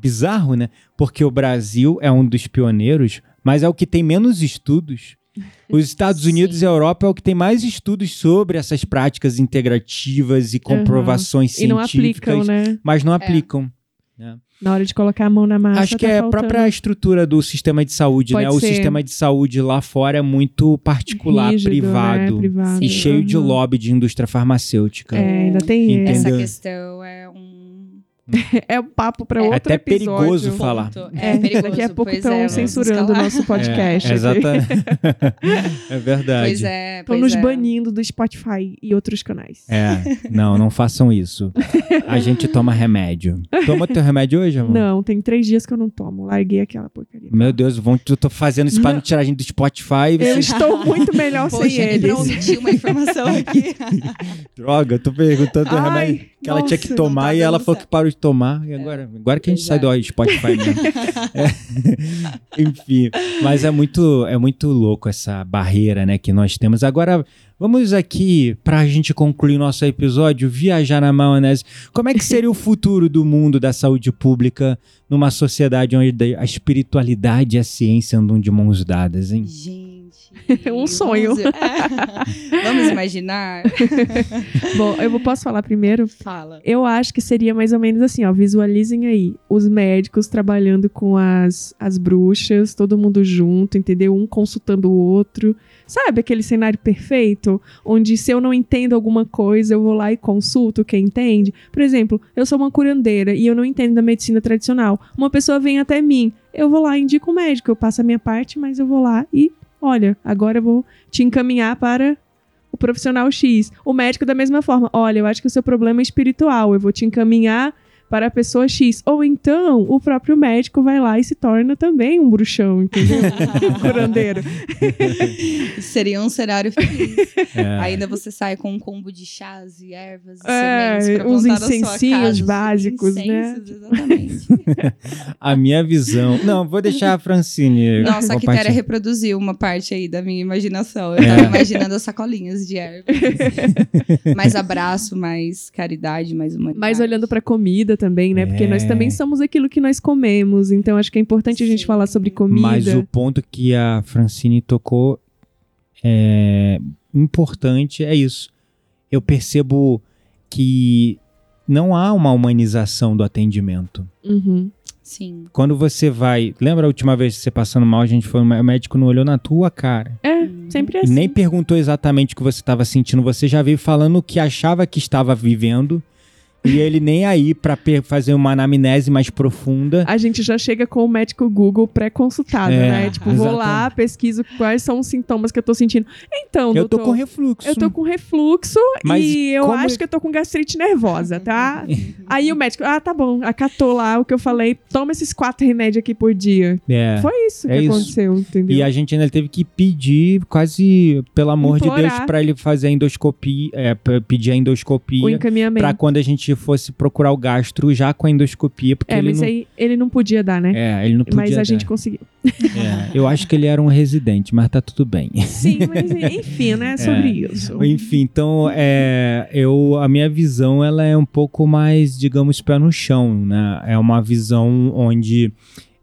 bizarro, né? Porque o Brasil é um dos pioneiros, mas é o que tem menos estudos. Os Estados Sim. Unidos e a Europa é o que tem mais estudos sobre essas práticas integrativas e comprovações E não científicas, aplicam, né? mas não aplicam. né? Na hora de colocar a mão na massa. Acho que tá é a faltando. própria estrutura do sistema de saúde, Pode né? O ser. sistema de saúde lá fora é muito particular, Rígido, né? privado, Privado. e cheio de Uhum. lobby de indústria farmacêutica. É, ainda tem Entendeu? Essa. questão é um É um papo pra É outro até episódio. perigoso falar. É, É, perigoso. daqui a pouco estão é, censurando o nosso podcast. É, exatamente. é verdade. Pois é, Estão nos é. banindo do Spotify e outros canais. É, não, não façam isso. A gente toma remédio. Toma teu remédio hoje, amor? Não, tem três dias que eu não tomo. Larguei aquela porcaria. Meu Deus, vão, eu tô fazendo isso pra não tirar a gente do Spotify. e Eu estou muito melhor Poxa, sem e pra eles. omitir uma informação aqui. Droga, eu tô perguntando do Ai, remédio que ela tinha que nossa, tomar tá e ela falou que parou tomar. E agora, agora que a gente sai é. do Spotify mesmo. É. Enfim, mas é muito, é muito louco essa barreira né, que nós temos. Agora, vamos aqui, pra gente concluir nosso episódio, viajar na maionese. Como é que seria o futuro do mundo da saúde pública numa sociedade onde a espiritualidade e a ciência andam de mãos dadas, hein? Gente. Um sonho. Vamos, é. Vamos imaginar? Bom, eu posso falar primeiro? Fala. Eu acho que seria mais ou menos assim, ó. Visualizem aí os médicos trabalhando com as, as bruxas, todo mundo junto, entendeu? Um consultando o outro. Sabe aquele cenário perfeito? Onde se eu não entendo alguma coisa, eu vou lá e consulto quem entende. Por exemplo, eu sou uma curandeira e eu não entendo da medicina tradicional. Uma pessoa vem até mim, eu vou lá e indico o médico. Eu passo a minha parte, mas eu vou lá e, olha, agora eu vou te encaminhar para o profissional X. O médico da mesma forma. Olha, eu acho que o seu problema é espiritual. Eu vou te encaminhar para a pessoa X. Ou então, o próprio médico vai lá e se torna também um bruxão, entendeu? um curandeiro. Seria um cenário feliz. É. Ainda você sai com um combo de chás e ervas e É, sementes uns incensinhos básicos, né? incensos, Exatamente. A minha visão. Não, vou deixar a Francine. Nossa, a Quitéria reproduziu uma parte aí da minha imaginação. Eu É. tava imaginando as sacolinhas de ervas. mais abraço, mais caridade, mais humanidade. Mas olhando para comida também, né? Porque É. nós também somos aquilo que nós comemos. Então, acho que é importante a gente Sim. falar sobre comida. Mas o ponto que a Francine tocou é importante é isso. Eu percebo que não há uma humanização do atendimento. Uhum. Sim. Quando você vai. Lembra a última vez que você passando mal, a gente foi. O médico não olhou na tua cara. É, sempre é E assim. nem perguntou exatamente o que você estava sentindo. Você já veio falando o que achava que estava vivendo. E ele nem aí pra per- fazer uma anamnese mais profunda. A gente já chega com o médico Google pré-consultado, É, né? Tipo, vou lá, exatamente. pesquiso quais são os sintomas que eu tô sentindo. Então, Eu tô doutor, com refluxo. Eu tô com refluxo Mas e eu como- acho que eu tô com gastrite nervosa, tá? Aí o médico, ah, tá bom, acatou lá o que eu falei, toma esses quatro remédios aqui por dia. É. Foi isso é que isso. aconteceu, entendeu? E a gente ainda teve que pedir, quase, pelo amor de Implorar. Deus, pra ele fazer a endoscopia, é, pedir a O endoscopia, encaminhamento. pra quando a gente fosse procurar o gastro já com a endoscopia, porque É, ele mas não... aí ele não podia dar, né? É, ele não podia mas a dar. gente conseguiu. É, eu acho que ele era um residente, mas tá tudo bem. Sim, mas enfim, né? Sobre isso. Enfim, então, é, eu, a minha visão, ela é um pouco mais, digamos, pé no chão, né? É uma visão onde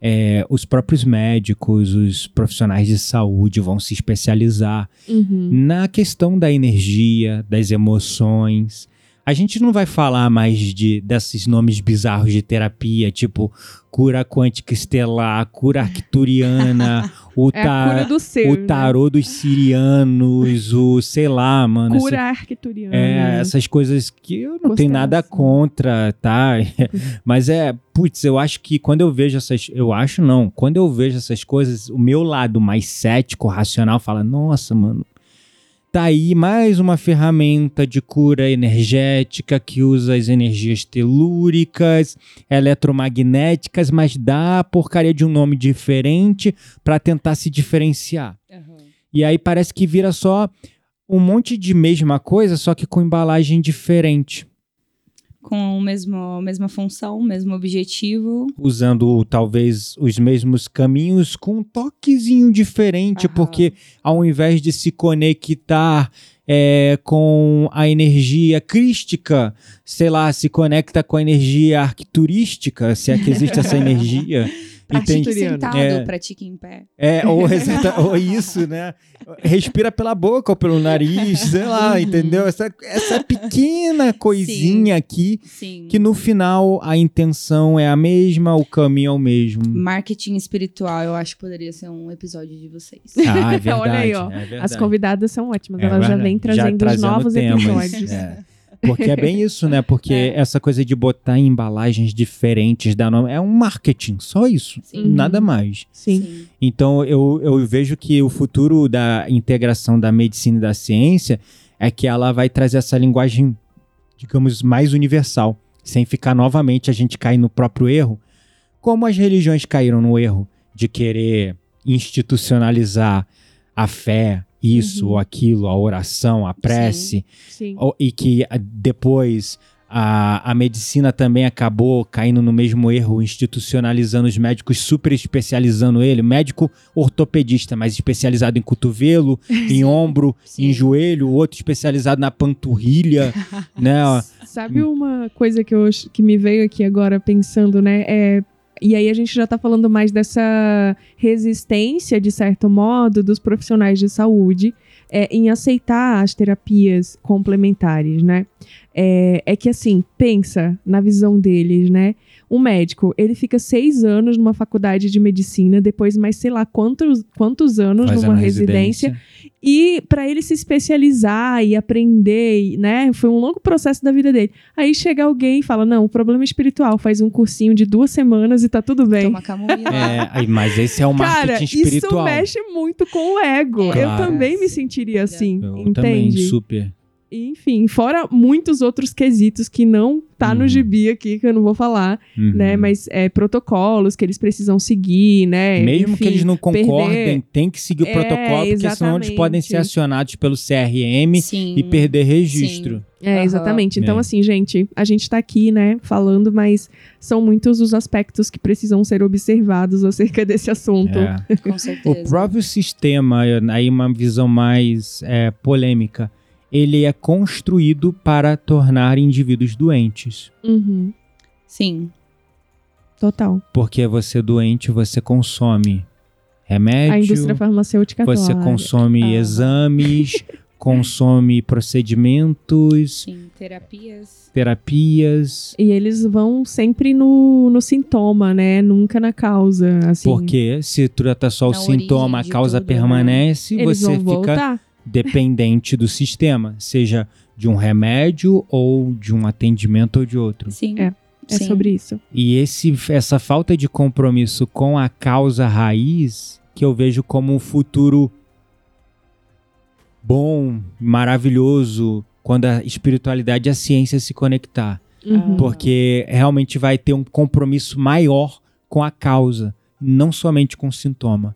é, os próprios médicos, os profissionais de saúde vão se especializar Uhum. na questão da energia, das emoções. A gente não vai falar mais de desses nomes bizarros de terapia, tipo cura quântica estelar, cura arcturiana, o, É a ta- cura do ser. o né? tarô dos sirianos, o sei lá, mano. essa- Cura arcturiana. é, essas coisas que eu não tenho nada contra, tá? Mas é, putz, eu acho que quando eu vejo essas. Eu acho não. Quando eu vejo essas coisas, o meu lado mais cético, racional, fala: nossa, mano. Tá aí mais uma ferramenta de cura energética que usa as energias telúricas, eletromagnéticas, mas dá a porcaria de um nome diferente pra tentar se diferenciar. E aí parece que vira só um monte de mesma coisa, só que com embalagem diferente. Com o mesmo, a mesma função, o mesmo objetivo. Usando talvez os mesmos caminhos com um toquezinho diferente, Aham. porque ao invés de se conectar é, com a energia crística, sei lá, se conecta com a energia arquiturística, se é que existe essa energia. Pratique sentado, É. pratique em pé. É, ou, ou isso, né? Respira pela boca ou pelo nariz, sei lá, Uhum. entendeu? Essa, essa pequena coisinha aqui, Sim. que no final a intenção é a mesma, o caminho é o mesmo. Marketing espiritual, eu acho que poderia ser um episódio de vocês. Ah, é verdade. Olha aí, ó. é. As convidadas são ótimas. É Elas já vêm trazendo os trazendo novos temas, episódios. é. Porque é bem isso, né? Porque É. essa coisa de botar em embalagens diferentes, dar nome, é um marketing, só isso. Sim. Nada mais. Sim. Então eu, eu vejo que o futuro da integração da medicina e da ciência é que ela vai trazer essa linguagem, digamos, mais universal, sem ficar novamente a gente cair no próprio erro, como as religiões caíram no erro de querer institucionalizar a fé, isso Uhum. ou aquilo, a oração, a prece, Sim. ou- e que ah, depois a, a medicina também acabou caindo no mesmo erro, institucionalizando os médicos, super especializando ele, médico ortopedista, mas especializado em cotovelo, em ombro, Sim. em joelho, outro especializado na panturrilha, né? Sabe uma coisa que, eu, que me veio aqui agora pensando, né? É, e aí a gente já tá falando mais dessa resistência, de certo modo, dos profissionais de saúde é, em aceitar as terapias complementares, né? É, é que assim, pensa na visão deles, né? Um médico, ele fica seis anos numa faculdade de medicina, depois mais sei lá quantos, quantos anos Fazendo numa residência, e para ele se especializar e aprender, né? Foi um longo processo da vida dele. Aí chega alguém e fala: Não, o problema é espiritual, faz um cursinho de duas semanas e tá tudo bem. Toma camomila. É, aí, mas esse é o marketing Cara, espiritual. isso mexe muito com o ego. É. Eu Claro. também me sentiria assim, Eu entende? também, super. Enfim, fora muitos outros quesitos que não tá no Uhum. gibi aqui, que eu não vou falar, Uhum. né? Mas é, protocolos que eles precisam seguir, né? Mesmo Enfim, que eles não concordem, perder- tem que seguir o É, protocolo, porque senão eles podem ser acionados pelo CRM Sim. e perder registro. É, Aham. exatamente. Então, É. assim, gente, a gente tá aqui, né, falando, mas são muitos os aspectos que precisam ser observados acerca desse assunto. É. Com O certeza. próprio sistema, aí uma visão mais é, polêmica, ele é construído para tornar indivíduos doentes. Uhum, Sim. total. Porque você doente, você consome remédio, a indústria farmacêutica você consome Aham. exames, consome procedimentos, Sim. Terapias. terapias. E eles vão sempre no, no sintoma, né? Nunca na causa, assim. Porque se trata só o Na sintoma, a causa tudo, né? permanece, eles você vão fica voltar. Dependente do sistema, seja de um remédio ou de um atendimento ou de outro. Sim. É. É Sim. sobre isso. E esse, essa falta de compromisso com a causa raiz que eu vejo como um futuro bom, maravilhoso, quando a espiritualidade e a ciência se conectar. Uhum. Porque realmente vai ter um compromisso maior com a causa, não somente com o sintoma.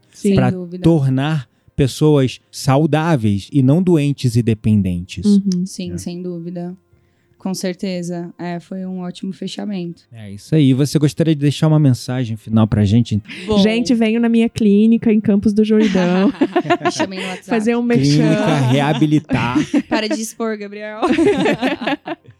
Dúvida. Tornar pessoas saudáveis e não doentes e dependentes. Uhum. Sim, É. sem dúvida. Com certeza. É, foi um ótimo fechamento. É isso aí. Você gostaria de deixar uma mensagem final pra gente? Bom, Gente, venham na minha clínica em Campos do Jordão me chamei no WhatsApp. fazer um Clínica merchan. reabilitar. Para de expor, Gabriel.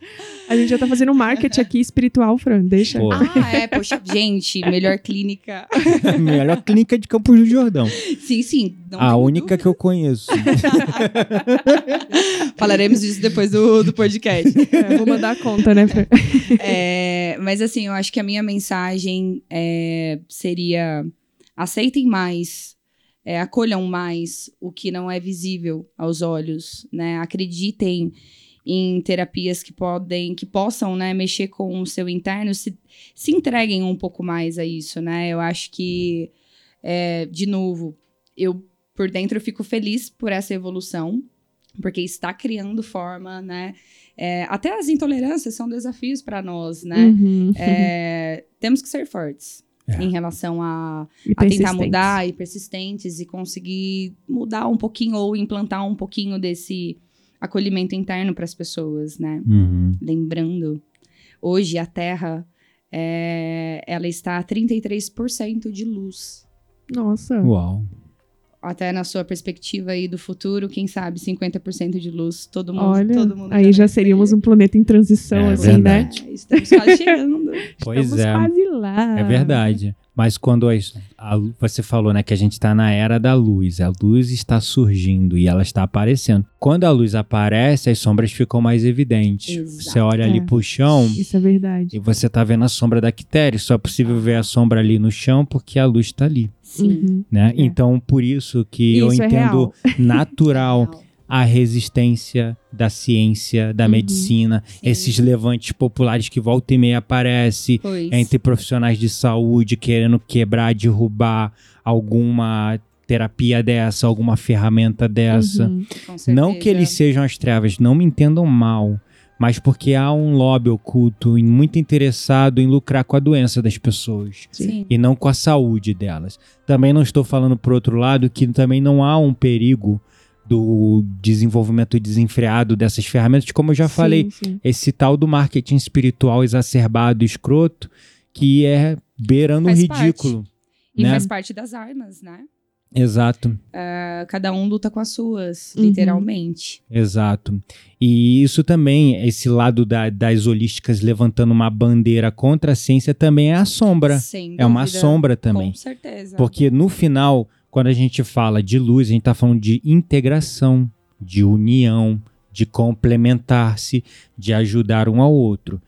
A gente já tá fazendo marketing aqui espiritual, Fran. Deixa. Pô. Ah, é, poxa, gente, melhor clínica. Melhor clínica de Campos do Jordão. Sim, sim. não a única que eu conheço. Falaremos disso depois do, do podcast. É, vou mandar a conta, né, Fran? É, mas assim, eu acho que a minha mensagem é, seria: aceitem mais, é, acolham mais o que não é visível aos olhos, né? Acreditem em terapias que podem, que possam, né, mexer com o seu interno, se, se entreguem um pouco mais a isso, né? Eu acho que, é, de novo, eu por dentro eu fico feliz por essa evolução, porque está criando forma, né? É, até as intolerâncias são desafios para nós, né? Uhum. É, temos que ser fortes É. em relação a, a tentar mudar e persistentes e conseguir mudar um pouquinho ou implantar um pouquinho desse acolhimento interno para as pessoas, né? Uhum. Lembrando, hoje a Terra é, ela está a 33% de luz. Nossa. Uau. Até na sua perspectiva aí do futuro, quem sabe 50% de luz, todo mundo, Olha, todo mundo aí já seríamos um planeta em transição, É assim, né? verdade. É, estamos quase chegando. Pois Estamos é. quase É verdade. Mas quando a lu- você falou, né, que a gente está na era da luz, a luz está surgindo e ela está aparecendo. Quando a luz aparece, as sombras ficam mais evidentes. Exato. Você olha ali É. pro chão Isso é verdade. e você tá vendo a sombra da Quitéria. Só é possível ver a sombra ali no chão porque a luz tá ali, Sim. Né? É. Então, por isso que eu Isso é entendo natural Real. A resistência da ciência, da Uhum. medicina, Sim. esses levantes populares que volta e meia aparece Pois. entre profissionais de saúde querendo quebrar, derrubar alguma terapia dessa, alguma ferramenta dessa. Uhum. Não que eles sejam as trevas, não me entendam mal, mas porque há um lobby oculto e muito interessado em lucrar com a doença das pessoas Sim. e não com a saúde delas. Também não estou falando por outro lado que também não há um perigo do desenvolvimento desenfreado dessas ferramentas, como eu já Sim, falei, sim. esse tal do marketing espiritual exacerbado, escroto, que é beirando o ridículo. E né? faz parte das armas, né? Exato, Ah, Cada um luta com as suas, Uhum. literalmente. exato. E isso também, esse lado da- das holísticas levantando uma bandeira contra a ciência também é a sombra. Sem É uma sombra também. Com certeza. Porque no final, quando a gente fala de luz, a gente está falando de integração, de união, de complementar-se, de ajudar um ao outro.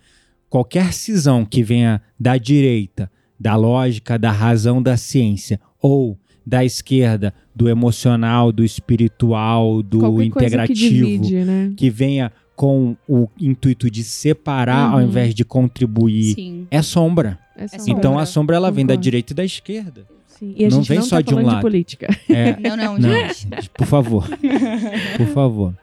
Qualquer cisão que venha da direita, da lógica, da razão da ciência, ou da esquerda, do emocional, do espiritual, do Qualquer coisa que integrativo, divide, né? que venha com o intuito de separar ao Uhum. invés de contribuir, Sim. é sombra. É Sombra. Então a sombra ela vem da direita e da esquerda. Sim. E a não gente vem não só tá de um lado. política. É, Não, não, Não. gente. por favor. Por favor.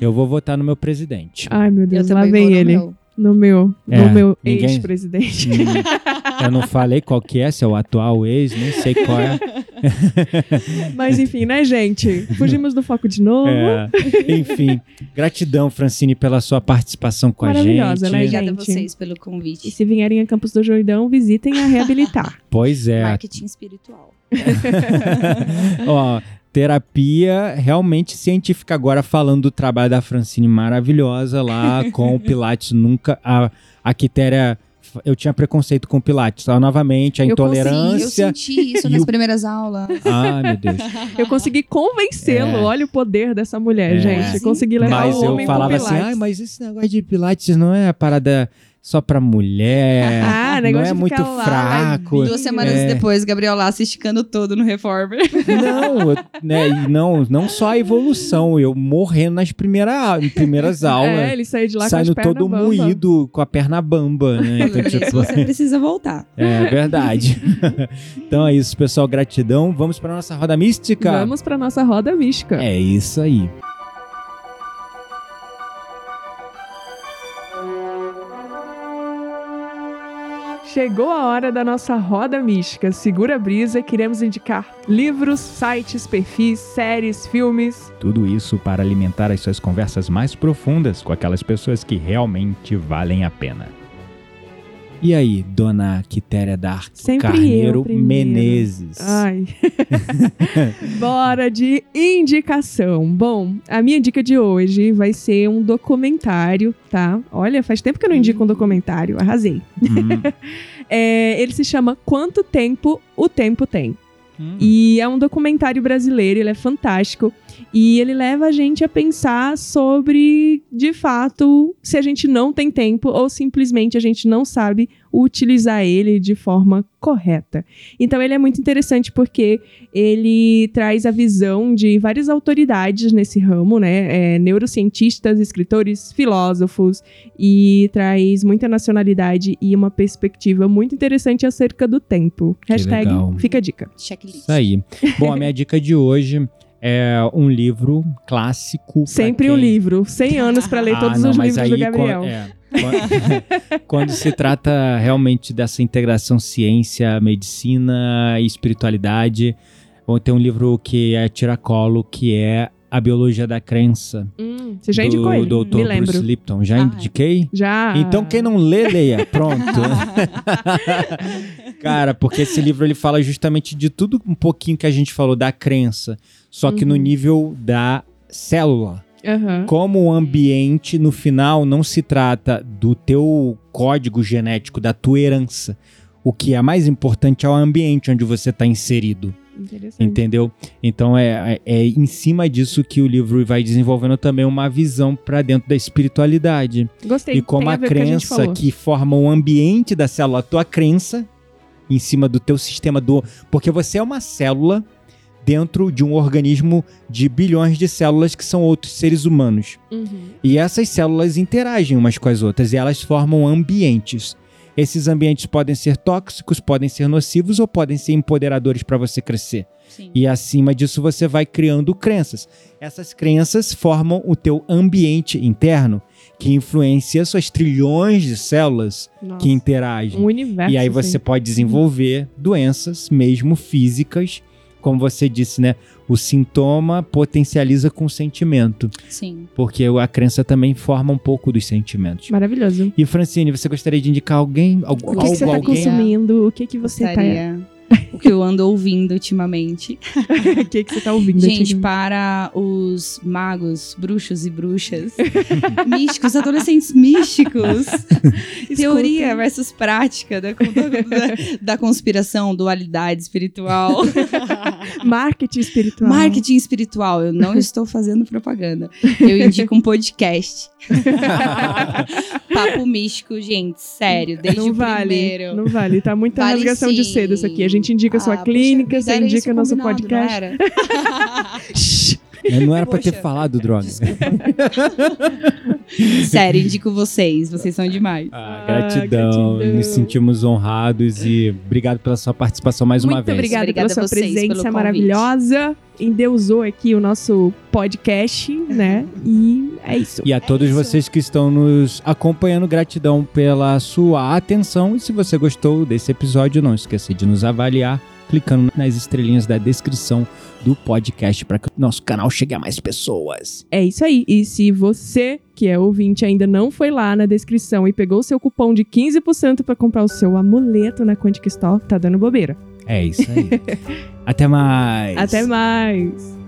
Eu vou votar no meu presidente. Ai, meu Eu Deus, lá também vem ele. meu. No meu, É, no meu ninguém- ex-presidente. Hum, eu não falei qual que é, se é o atual ex, nem sei qual é. Mas enfim, né, gente? Fugimos do foco de novo. É, Enfim, gratidão, Francine, pela sua participação com a gente. Maravilhosa, né, Obrigada a gente. vocês pelo E convite. se vierem a Campos do Jordão, visitem a Reabilitar. Pois é. Marketing espiritual. Ó, terapia realmente científica. Agora falando do trabalho da Francine maravilhosa lá com o Pilates. Nunca. A, a Quitéria. Eu tinha preconceito com o Pilates. Ó, novamente, a Eu consegui, Eu intolerância. senti isso E nas o- primeiras aulas. Ah, meu Deus. Eu consegui convencê-lo. É. Olha o poder dessa mulher, É. gente. Sim. Consegui levar Mas o eu homem falava pro assim, Pilates. ai, mas esse negócio de Pilates não é parada só pra mulher. Ah, não negócio é de muito lá, fraco. Duas semanas É. depois, Gabriel lá se esticando todo no Reformer. Não, eu- né, e não, não só a evolução, eu morrendo nas primeira, em primeiras aulas. É, ele saiu de lá saindo com todo bamba. moído, com a perna bamba, né? Então, tipo, você precisa voltar. é verdade. então é isso, pessoal. Gratidão. Vamos para nossa roda mística? Vamos pra nossa roda mística. É isso aí. Chegou a hora da nossa roda mística. Segura a brisa, queremos indicar livros, sites, perfis, séries, filmes. Tudo isso para alimentar as suas conversas mais profundas com aquelas pessoas que realmente valem a pena. E aí, dona Quitéria Sempre Carneiro eu. Menezes. Ai. Bora de indicação. Bom, a minha dica de hoje vai ser um documentário, tá? Olha, faz tempo que eu não indico um documentário, arrasei. Hum, É, ele se chama Quanto Tempo o Tempo Tem. hum. E é um documentário brasileiro, ele é fantástico. E ele leva a gente a pensar sobre, de fato, se a gente não tem tempo ou simplesmente a gente não sabe utilizar ele de forma correta. Então ele é muito interessante porque ele traz a visão de várias autoridades nesse ramo, né? É, neurocientistas, escritores, filósofos, e traz muita nacionalidade e uma perspectiva muito interessante acerca do tempo. Hashtag legal. fica a dica. Checklist. Isso aí. Bom, a minha dica de hoje é um livro clássico. Sempre um quem- livro. 100 anos pra ler Ah, todos não, os livros do aí Gabriel. Quando, é, quando- quando se trata realmente dessa integração ciência, medicina e espiritualidade, vou ter um livro que é tiracolo, que é A Biologia da Crença. Hum, você já do indicou ele? Dr. Me lembro. Bruce Lipton. Já Ah, é. indiquei? Já. Então quem não lê, leia. Pronto. Cara, porque esse livro ele fala justamente de tudo um pouquinho que a gente falou da crença, só que no Uhum. nível da célula. Aham. Como o ambiente no final não se trata do teu código genético, da tua herança. O que é mais importante é o ambiente onde você está inserido. Interessante. Entendeu? Então é, é, é em cima disso que o livro vai desenvolvendo também uma visão para dentro da espiritualidade. Gostei. E como a que gente crença falou. que forma o ambiente da célula, a tua crença em cima do teu sistema do. Porque você é uma célula dentro de um organismo de bilhões de células que são outros seres humanos. Uhum. E essas células interagem umas com as outras e elas formam ambientes. Esses ambientes podem ser tóxicos, podem ser nocivos ou podem ser empoderadores para você crescer. Sim. E acima disso você vai criando crenças. Essas crenças formam o teu ambiente interno, que influencia suas trilhões de células Nossa. que interagem. Um universo. E aí você pode desenvolver doenças, mesmo físicas, como você disse, né? O sintoma potencializa com o sentimento, Sim. porque a crença também forma um pouco dos sentimentos. Maravilhoso. E Francine, você gostaria de indicar alguém, algo, O que, que você algo, tá alguém? consumindo? O que, que você tá. O que eu ando ouvindo ultimamente. o que, que você tá ouvindo? Gente, para os magos, bruxos e bruxas, místicos, adolescentes místicos, teoria versus prática da, da, da conspiração, dualidade espiritual, Marketing espiritual. marketing espiritual. Eu não estou fazendo propaganda. Eu indico um podcast. Papo místico, gente, sério, desde não o vale, primeiro. não vale. Tá muita Vale rasgação de sim. seda isso aqui. A gente indica a sua Ah, poxa clínica, você indica nosso podcast. Não era? É, Não era pra ter falado, droga. Sério, indico vocês. Vocês são demais. Ah, Ah, gratidão. gratidão. Nos sentimos honrados e obrigado pela sua participação mais uma Muito vez. obrigada, Obrigada pela sua vocês presença maravilhosa. Endeusou aqui o nosso podcast, né? E é isso. E a todos isso. vocês que estão nos acompanhando, gratidão pela sua atenção. E se você gostou desse episódio, não esqueça de nos avaliar clicando nas estrelinhas da descrição do podcast para que o nosso canal chegue a mais pessoas. É isso aí. E se você, que é ouvinte, ainda não foi lá na descrição e pegou o seu cupom de 15% para comprar o seu amuleto na Quantic Store, tá dando bobeira. É isso aí. Até mais. Até mais!